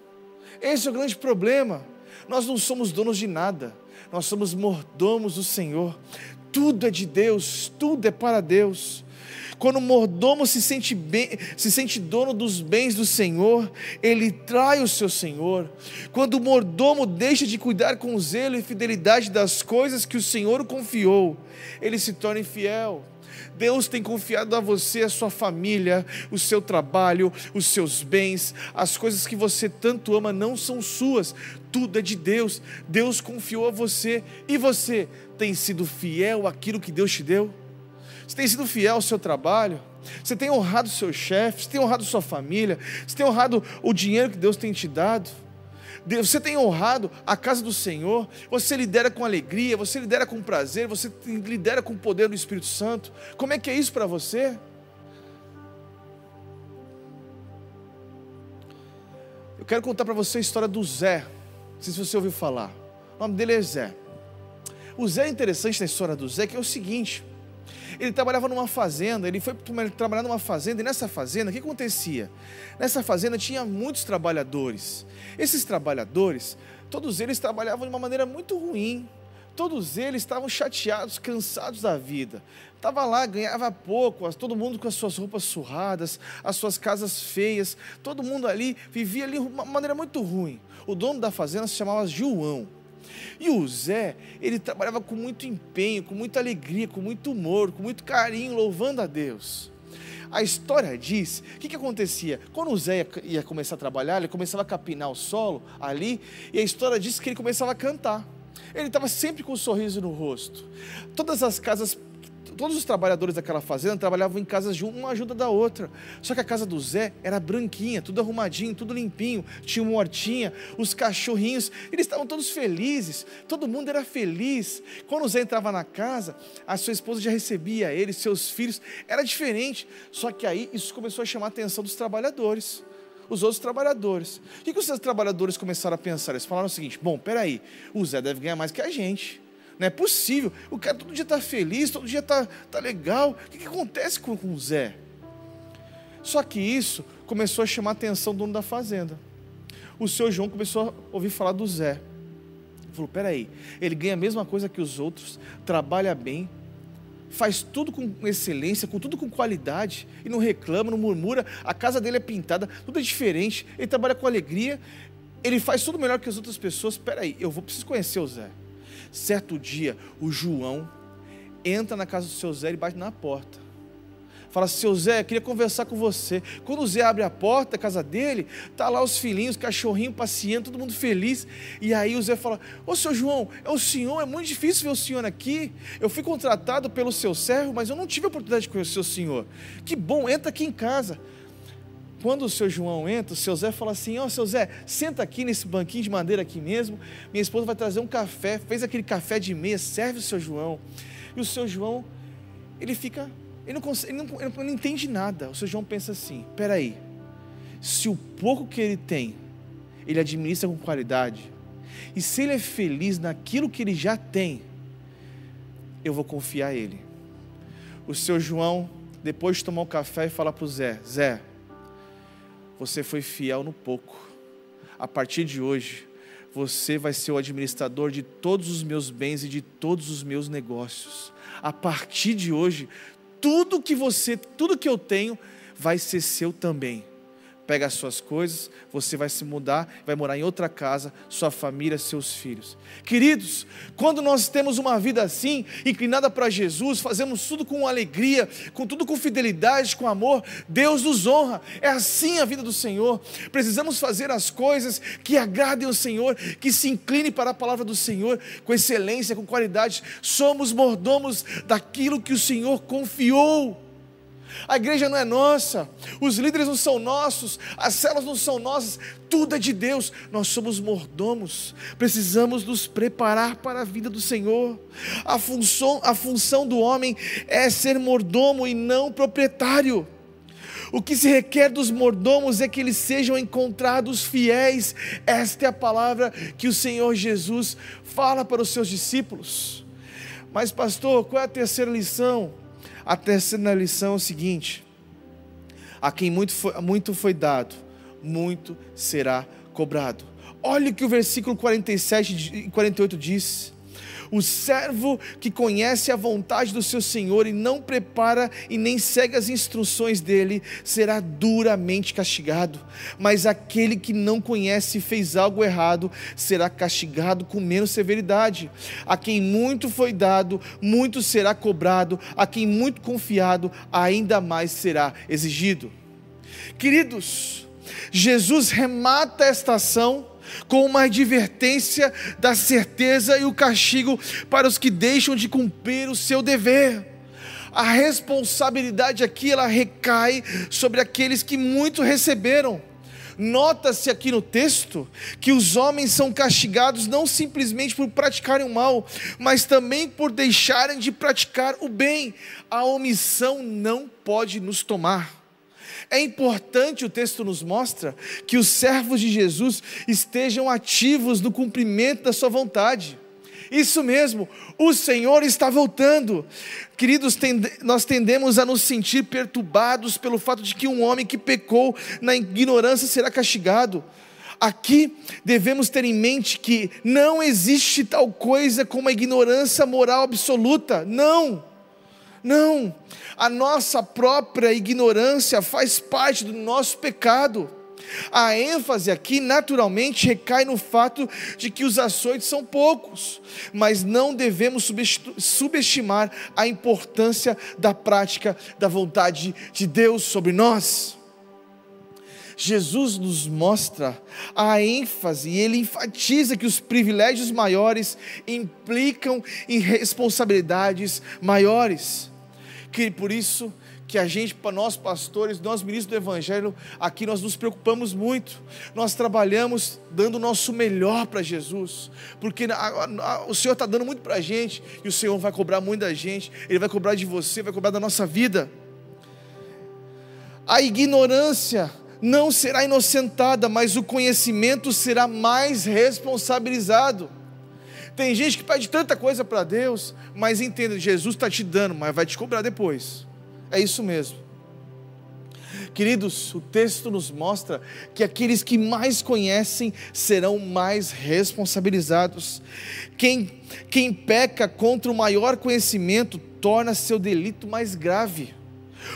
Esse é o grande problema. Nós não somos donos de nada, nós somos mordomos do Senhor. Tudo é de Deus, tudo é para Deus. Quando o mordomo se sente, bem, se sente dono dos bens do Senhor, ele trai o seu Senhor. Quando o mordomo deixa de cuidar com zelo e fidelidade das coisas que o Senhor confiou, ele se torna infiel. Deus tem confiado a você, a sua família, o seu trabalho, os seus bens, as coisas que você tanto ama não são suas, tudo é de Deus. Deus confiou a você e você tem sido fiel àquilo que Deus te deu? Você tem sido fiel ao seu trabalho? Você tem honrado seu chefe? Você tem honrado sua família? Você tem honrado o dinheiro que Deus tem te dado? Você tem honrado a casa do Senhor? Você lidera com alegria? Você lidera com prazer? Você lidera com o poder do Espírito Santo? Como é que é isso para você? Eu quero contar para você a história do Zé. Não sei se você ouviu falar. O nome dele é Zé. O Zé é interessante na história do Zé, que é o seguinte: ele trabalhava numa fazenda, ele foi trabalhar numa fazenda, e nessa fazenda, o que acontecia? Nessa fazenda tinha muitos trabalhadores. Esses trabalhadores, todos eles trabalhavam de uma maneira muito ruim. Todos eles estavam chateados, cansados da vida. Estava lá, ganhava pouco, todo mundo com as suas roupas surradas, as suas casas feias, todo mundo ali vivia ali de uma maneira muito ruim. O dono da fazenda se chamava João. E o Zé, ele trabalhava com muito empenho, com muita alegria, com muito humor, com muito carinho, louvando a Deus. A história diz, o que, que acontecia? Quando o Zé ia, ia começar a trabalhar, ele começava a capinar o solo ali, e a história diz que ele começava a cantar. Ele estava sempre com um sorriso no rosto. Todas as casas todos os trabalhadores daquela fazenda trabalhavam em casas junto, uma ajuda da outra. Só que a casa do Zé era branquinha, tudo arrumadinho, tudo limpinho, tinha uma hortinha, os cachorrinhos, eles estavam todos felizes, todo mundo era feliz. Quando o Zé entrava na casa, a sua esposa já recebia ele, seus filhos, era diferente. Só que aí isso começou a chamar a atenção dos trabalhadores os outros trabalhadores. O que, que os seus trabalhadores começaram a pensar? Eles falaram o seguinte: bom, peraí, o Zé deve ganhar mais que a gente. Não é possível. O cara todo dia está feliz, todo dia está tá legal. O que, que acontece com, o Zé? Só que isso começou a chamar a atenção do dono da fazenda. O seu João começou a ouvir falar do Zé. Ele falou: peraí, ele ganha a mesma coisa que os outros, trabalha bem, faz tudo com excelência, com tudo com qualidade, e não reclama, não murmura, a casa dele é pintada, tudo é diferente, ele trabalha com alegria, ele faz tudo melhor que as outras pessoas. Peraí, eu vou preciso conhecer o Zé. Certo dia, o João entra na casa do seu Zé e bate na porta. Fala, seu Zé, queria conversar com você. Quando o Zé abre a porta da casa dele, tá lá os filhinhos, cachorrinho passeando, todo mundo feliz. E aí o Zé fala: Ô seu João, é o senhor, é muito difícil ver o senhor aqui. Eu fui contratado pelo seu servo, mas eu não tive a oportunidade de conhecer o senhor. Que bom, entra aqui em casa. Quando o seu João entra, o seu Zé fala assim: Ó, oh, seu Zé, senta aqui nesse banquinho de madeira aqui mesmo. Minha esposa vai trazer um café. Fez aquele café de meia, serve o seu João. E o seu João, ele fica, ele não, consegue, ele não, ele não entende nada. O seu João pensa assim: peraí, se o pouco que ele tem, ele administra com qualidade, e se ele é feliz naquilo que ele já tem, eu vou confiar a ele. O seu João, depois de tomar o café, fala para o Zé: Zé, você foi fiel no pouco. A partir de hoje, você vai ser o administrador de todos os meus bens e de todos os meus negócios. A partir de hoje, tudo que você, tudo que eu tenho, vai ser seu também pega as suas coisas, você vai se mudar, vai morar em outra casa, sua família, seus filhos. Queridos, quando nós temos uma vida assim, inclinada para Jesus, fazemos tudo com alegria, com tudo com fidelidade, com amor, Deus nos honra. É assim a vida do Senhor. Precisamos fazer as coisas que agradem ao Senhor, que se incline para a palavra do Senhor com excelência, com qualidade. Somos mordomos daquilo que o Senhor confiou. A igreja não é nossa, os líderes não são nossos, as células não são nossas, tudo é de Deus. Nós somos mordomos, precisamos nos preparar para a vida do Senhor. A função, a função do homem é ser mordomo e não proprietário. O que se requer dos mordomos é que eles sejam encontrados fiéis. Esta é a palavra que o Senhor Jesus fala para os seus discípulos. Mas, pastor, qual é a terceira lição? A terceira lição é o seguinte: a quem muito foi, muito foi dado, muito será cobrado. Olha o que o versículo 47 e 48 diz. O servo que conhece a vontade do seu senhor e não prepara e nem segue as instruções dele será duramente castigado. Mas aquele que não conhece e fez algo errado será castigado com menos severidade. A quem muito foi dado, muito será cobrado. A quem muito confiado, ainda mais será exigido. Queridos, Jesus remata esta ação com uma advertência da certeza e o castigo para os que deixam de cumprir o seu dever. A responsabilidade aqui ela recai sobre aqueles que muito receberam. Nota-se aqui no texto que os homens são castigados não simplesmente por praticarem o mal, mas também por deixarem de praticar o bem. A omissão não pode nos tomar. É importante, o texto nos mostra, que os servos de Jesus estejam ativos no cumprimento da sua vontade. Isso mesmo, o Senhor está voltando. Queridos, nós tendemos a nos sentir perturbados pelo fato de que um homem que pecou na ignorância será castigado. Aqui devemos ter em mente que não existe tal coisa como a ignorância moral absoluta. Não, não a nossa própria ignorância faz parte do nosso pecado. A ênfase aqui naturalmente recai no fato de que os açoites são poucos, mas não devemos subestimar a importância da prática da vontade de Deus sobre nós. Jesus nos mostra a ênfase e ele enfatiza que os privilégios maiores implicam em responsabilidades maiores. Que por isso que a gente, para nós pastores, nós ministros do Evangelho, aqui nós nos preocupamos muito. Nós trabalhamos dando o nosso melhor para Jesus, porque a, a, o Senhor está dando muito para a gente e o Senhor vai cobrar muito da gente. Ele vai cobrar de você, vai cobrar da nossa vida. A ignorância não será inocentada, mas o conhecimento será mais responsabilizado. Tem gente que pede tanta coisa para Deus, mas entenda, Jesus está te dando, mas vai te cobrar depois. É isso mesmo. Queridos, o texto nos mostra que aqueles que mais conhecem serão mais responsabilizados. Quem, quem peca contra o maior conhecimento torna seu delito mais grave.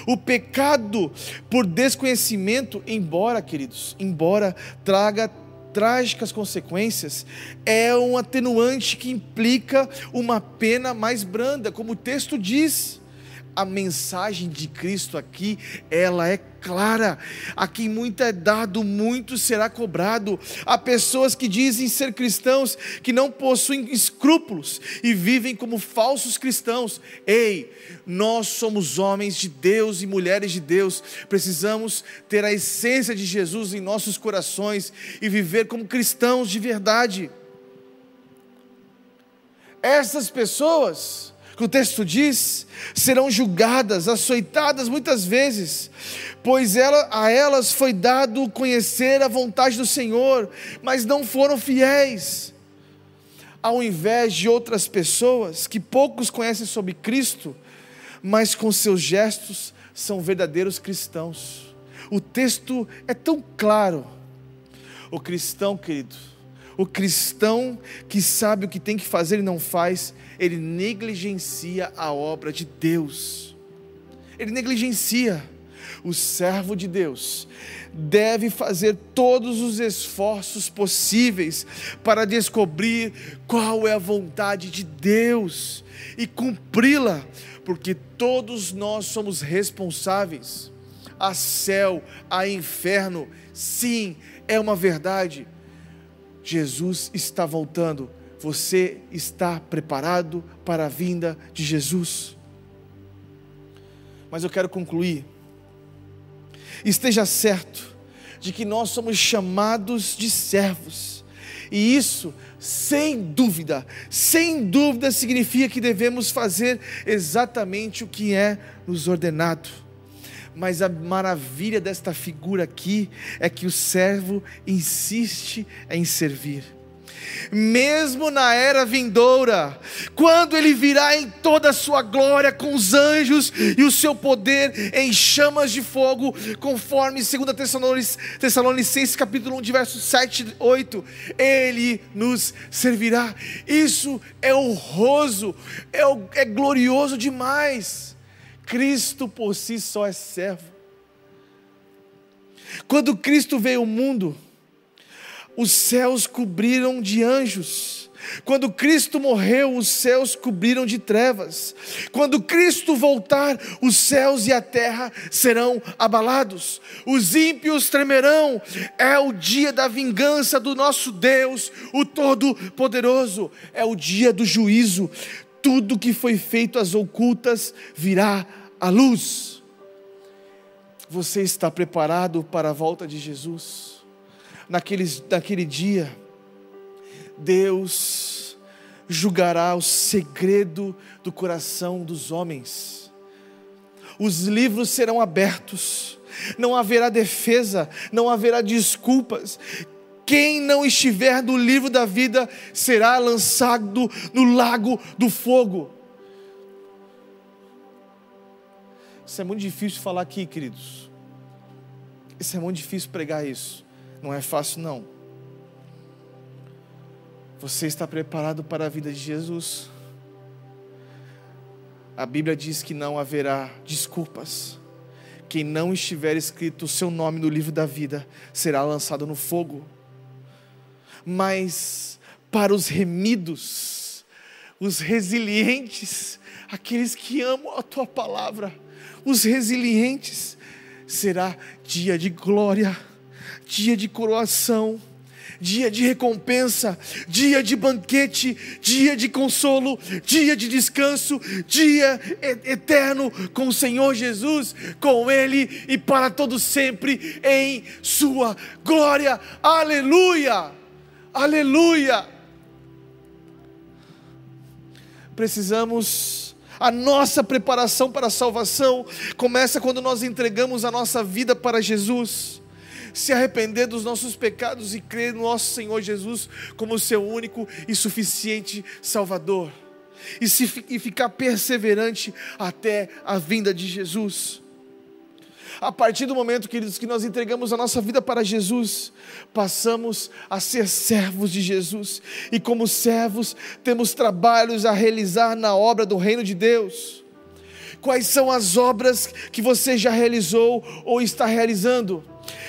O pecado por desconhecimento, embora, queridos, embora traga trágicas consequências, é um atenuante que implica uma pena mais branda, como o texto diz a mensagem de Cristo aqui, ela é clara. A quem muito é dado, muito será cobrado. Há pessoas que dizem ser cristãos, que não possuem escrúpulos e vivem como falsos cristãos. Ei, nós somos homens de Deus e mulheres de Deus. Precisamos ter a essência de Jesus em nossos corações e viver como cristãos de verdade. Essas pessoas que o texto diz, serão julgadas, açoitadas muitas vezes, pois ela, a elas foi dado conhecer a vontade do Senhor, mas não foram fiéis. Ao invés de outras pessoas que poucos conhecem sobre Cristo, mas com seus gestos são verdadeiros cristãos. O texto é tão claro. O cristão, querido, o cristão que sabe o que tem que fazer e não faz, ele negligencia a obra de Deus. Ele negligencia. O servo de Deus deve fazer todos os esforços possíveis para descobrir qual é a vontade de Deus e cumpri-la, porque todos nós somos responsáveis. A céu, a inferno, sim, é uma verdade. Jesus está voltando você está preparado para a vinda de Jesus? Mas eu quero concluir. Esteja certo de que nós somos chamados de servos, e isso, sem dúvida, sem dúvida, significa que devemos fazer exatamente o que é nos ordenado. Mas a maravilha desta figura aqui é que o servo insiste em servir mesmo na era vindoura, quando ele virá em toda a sua glória com os anjos e o seu poder em chamas de fogo, conforme 2 Tessalonicenses capítulo 1, de versos 7 e 8, ele nos servirá. Isso é honroso, é, é glorioso demais. Cristo por si só é servo. Quando Cristo veio ao mundo, os céus cobriram de anjos. Quando Cristo morreu, os céus cobriram de trevas. Quando Cristo voltar, os céus e a terra serão abalados. Os ímpios tremerão. É o dia da vingança do nosso Deus, o Todo-Poderoso. É o dia do juízo. Tudo que foi feito às ocultas virá à luz. Você está preparado para a volta de Jesus? naqueles, naquele dia, Deus julgará o segredo do coração dos homens. Os livros serão abertos, não haverá defesa, não haverá desculpas. Quem não estiver no livro da vida será lançado no lago do fogo. Isso é muito difícil falar aqui, queridos. Isso é muito difícil pregar isso. Não é fácil, não. Você está preparado para a vida de Jesus? A Bíblia diz que não haverá desculpas. Quem não estiver escrito o seu nome no livro da vida será lançado no fogo. Mas para os remidos, os resilientes, aqueles que amam a tua palavra, os resilientes, será dia de glória dia de coroação, dia de recompensa, dia de banquete, dia de consolo, dia de descanso, dia eterno com o Senhor Jesus, com Ele e para todos sempre em Sua glória. Aleluia! Aleluia! Precisamos a nossa preparação para a salvação começa quando nós entregamos a nossa vida para Jesus se arrepender dos nossos pecados e crer no nosso Senhor Jesus como seu único e suficiente Salvador. E, se, e ficar perseverante até a vinda de Jesus. A partir do momento, queridos, que nós entregamos a nossa vida para Jesus, passamos a ser servos de Jesus. E como servos, temos trabalhos a realizar na obra do reino de Deus. Quais são as obras que você já realizou ou está realizando?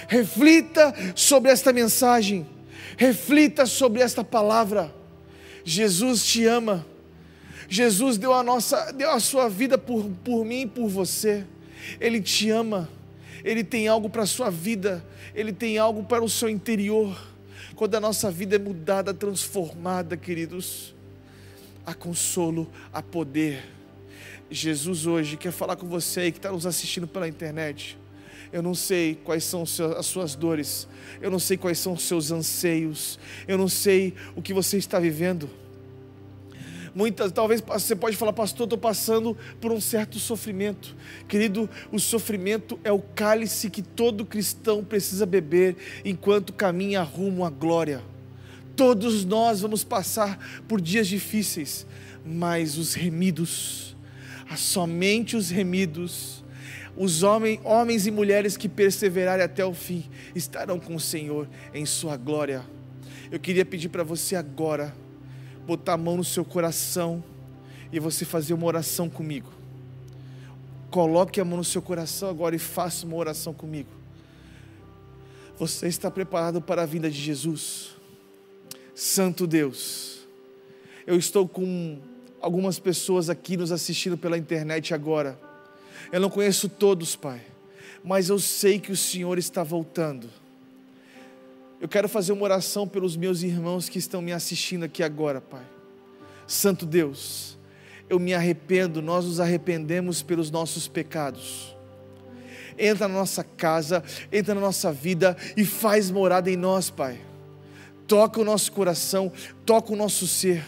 Reflita sobre esta mensagem, reflita sobre esta palavra. Jesus te ama. Jesus deu a nossa, deu a sua vida por, por mim e por você. Ele te ama. Ele tem algo para a sua vida. Ele tem algo para o seu interior. Quando a nossa vida é mudada, transformada, queridos, há consolo, há poder. Jesus hoje quer falar com você aí que está nos assistindo pela internet. Eu não sei quais são as suas dores, eu não sei quais são os seus anseios, eu não sei o que você está vivendo. Muitas, talvez você pode falar, pastor, estou passando por um certo sofrimento. Querido, o sofrimento é o cálice que todo cristão precisa beber enquanto caminha rumo à glória. Todos nós vamos passar por dias difíceis, mas os remidos, somente os remidos, os homens, homens e mulheres que perseverarem até o fim estarão com o Senhor em sua glória. Eu queria pedir para você agora botar a mão no seu coração e você fazer uma oração comigo. Coloque a mão no seu coração agora e faça uma oração comigo. Você está preparado para a vinda de Jesus? Santo Deus, eu estou com algumas pessoas aqui nos assistindo pela internet agora eu não conheço todos, Pai, mas eu sei que o Senhor está voltando. Eu quero fazer uma oração pelos meus irmãos que estão me assistindo aqui agora, Pai. Santo Deus, eu me arrependo, nós nos arrependemos pelos nossos pecados. Entra na nossa casa, entra na nossa vida e faz morada em nós, Pai. Toca o nosso coração, toca o nosso ser.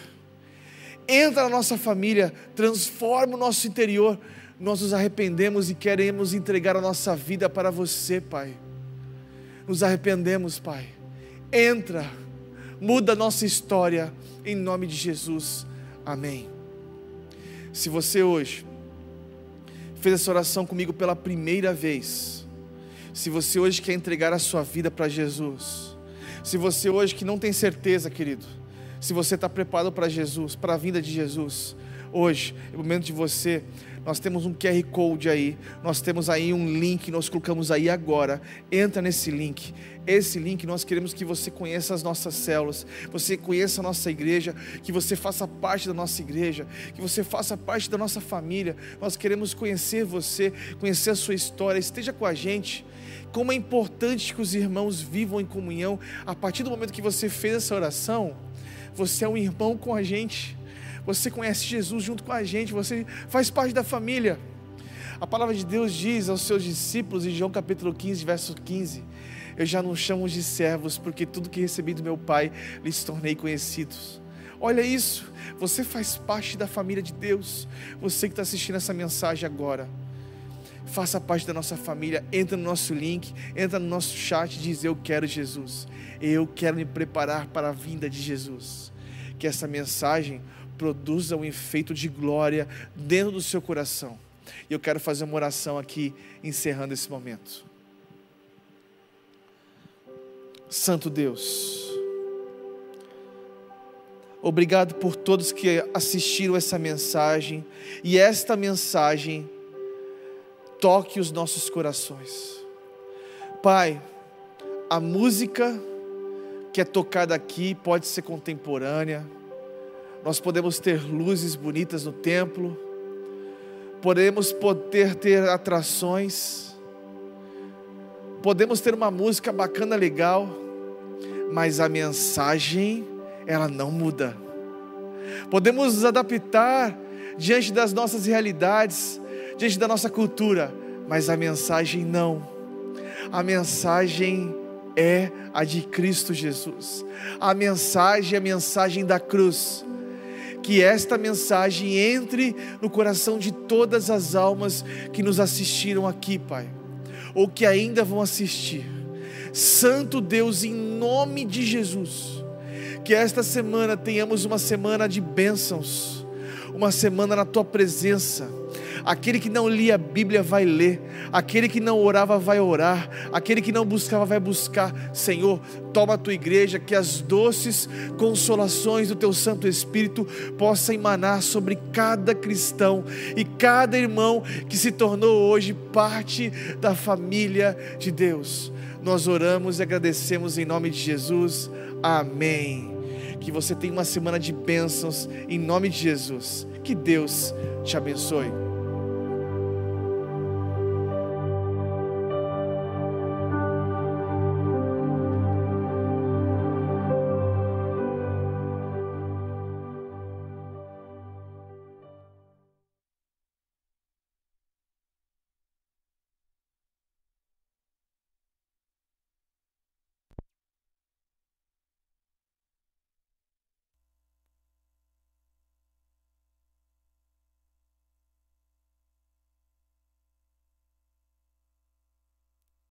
Entra na nossa família, transforma o nosso interior nós nos arrependemos e queremos entregar a nossa vida para você, Pai. Nos arrependemos, Pai. Entra, muda a nossa história, em nome de Jesus. Amém. Se você hoje fez essa oração comigo pela primeira vez, se você hoje quer entregar a sua vida para Jesus, se você hoje que não tem certeza, querido, se você está preparado para Jesus, para a vinda de Jesus, hoje é o momento de você nós temos um QR Code aí, nós temos aí um link, nós colocamos aí agora. Entra nesse link. Esse link nós queremos que você conheça as nossas células, você conheça a nossa igreja, que você faça parte da nossa igreja, que você faça parte da nossa família. Nós queremos conhecer você, conhecer a sua história. Esteja com a gente. Como é importante que os irmãos vivam em comunhão. A partir do momento que você fez essa oração, você é um irmão com a gente você conhece Jesus junto com a gente, você faz parte da família. A palavra de Deus diz aos seus discípulos em João capítulo 15, verso 15: Eu já não chamo de servos, porque tudo que recebi do meu Pai lhes tornei conhecidos. Olha isso, você faz parte da família de Deus. Você que está assistindo essa mensagem agora, faça parte da nossa família. Entra no nosso link, entra no nosso chat e diz: Eu quero Jesus. Eu quero me preparar para a vinda de Jesus. Que essa mensagem produza um efeito de glória dentro do seu coração. E eu quero fazer uma oração aqui, encerrando esse momento. Santo Deus, obrigado por todos que assistiram essa mensagem e esta mensagem toque os nossos corações. Pai, a música que é tocada aqui pode ser contemporânea, nós podemos ter luzes bonitas no templo, podemos poder ter atrações, podemos ter uma música bacana, legal, mas a mensagem, ela não muda. Podemos nos adaptar diante das nossas realidades, diante da nossa cultura, mas a mensagem não. A mensagem é a de Cristo Jesus. A mensagem é a mensagem da cruz. Que esta mensagem entre no coração de todas as almas que nos assistiram aqui, Pai, ou que ainda vão assistir. Santo Deus, em nome de Jesus, que esta semana tenhamos uma semana de bênçãos, uma semana na tua presença Aquele que não lia a Bíblia vai ler, aquele que não orava vai orar, aquele que não buscava vai buscar. Senhor, toma a tua igreja, que as doces consolações do teu Santo Espírito possam emanar sobre cada cristão e cada irmão que se tornou hoje parte da família de Deus. Nós oramos e agradecemos em nome de Jesus. Amém. Que você tenha uma semana de bênçãos em nome de Jesus. Que Deus te abençoe.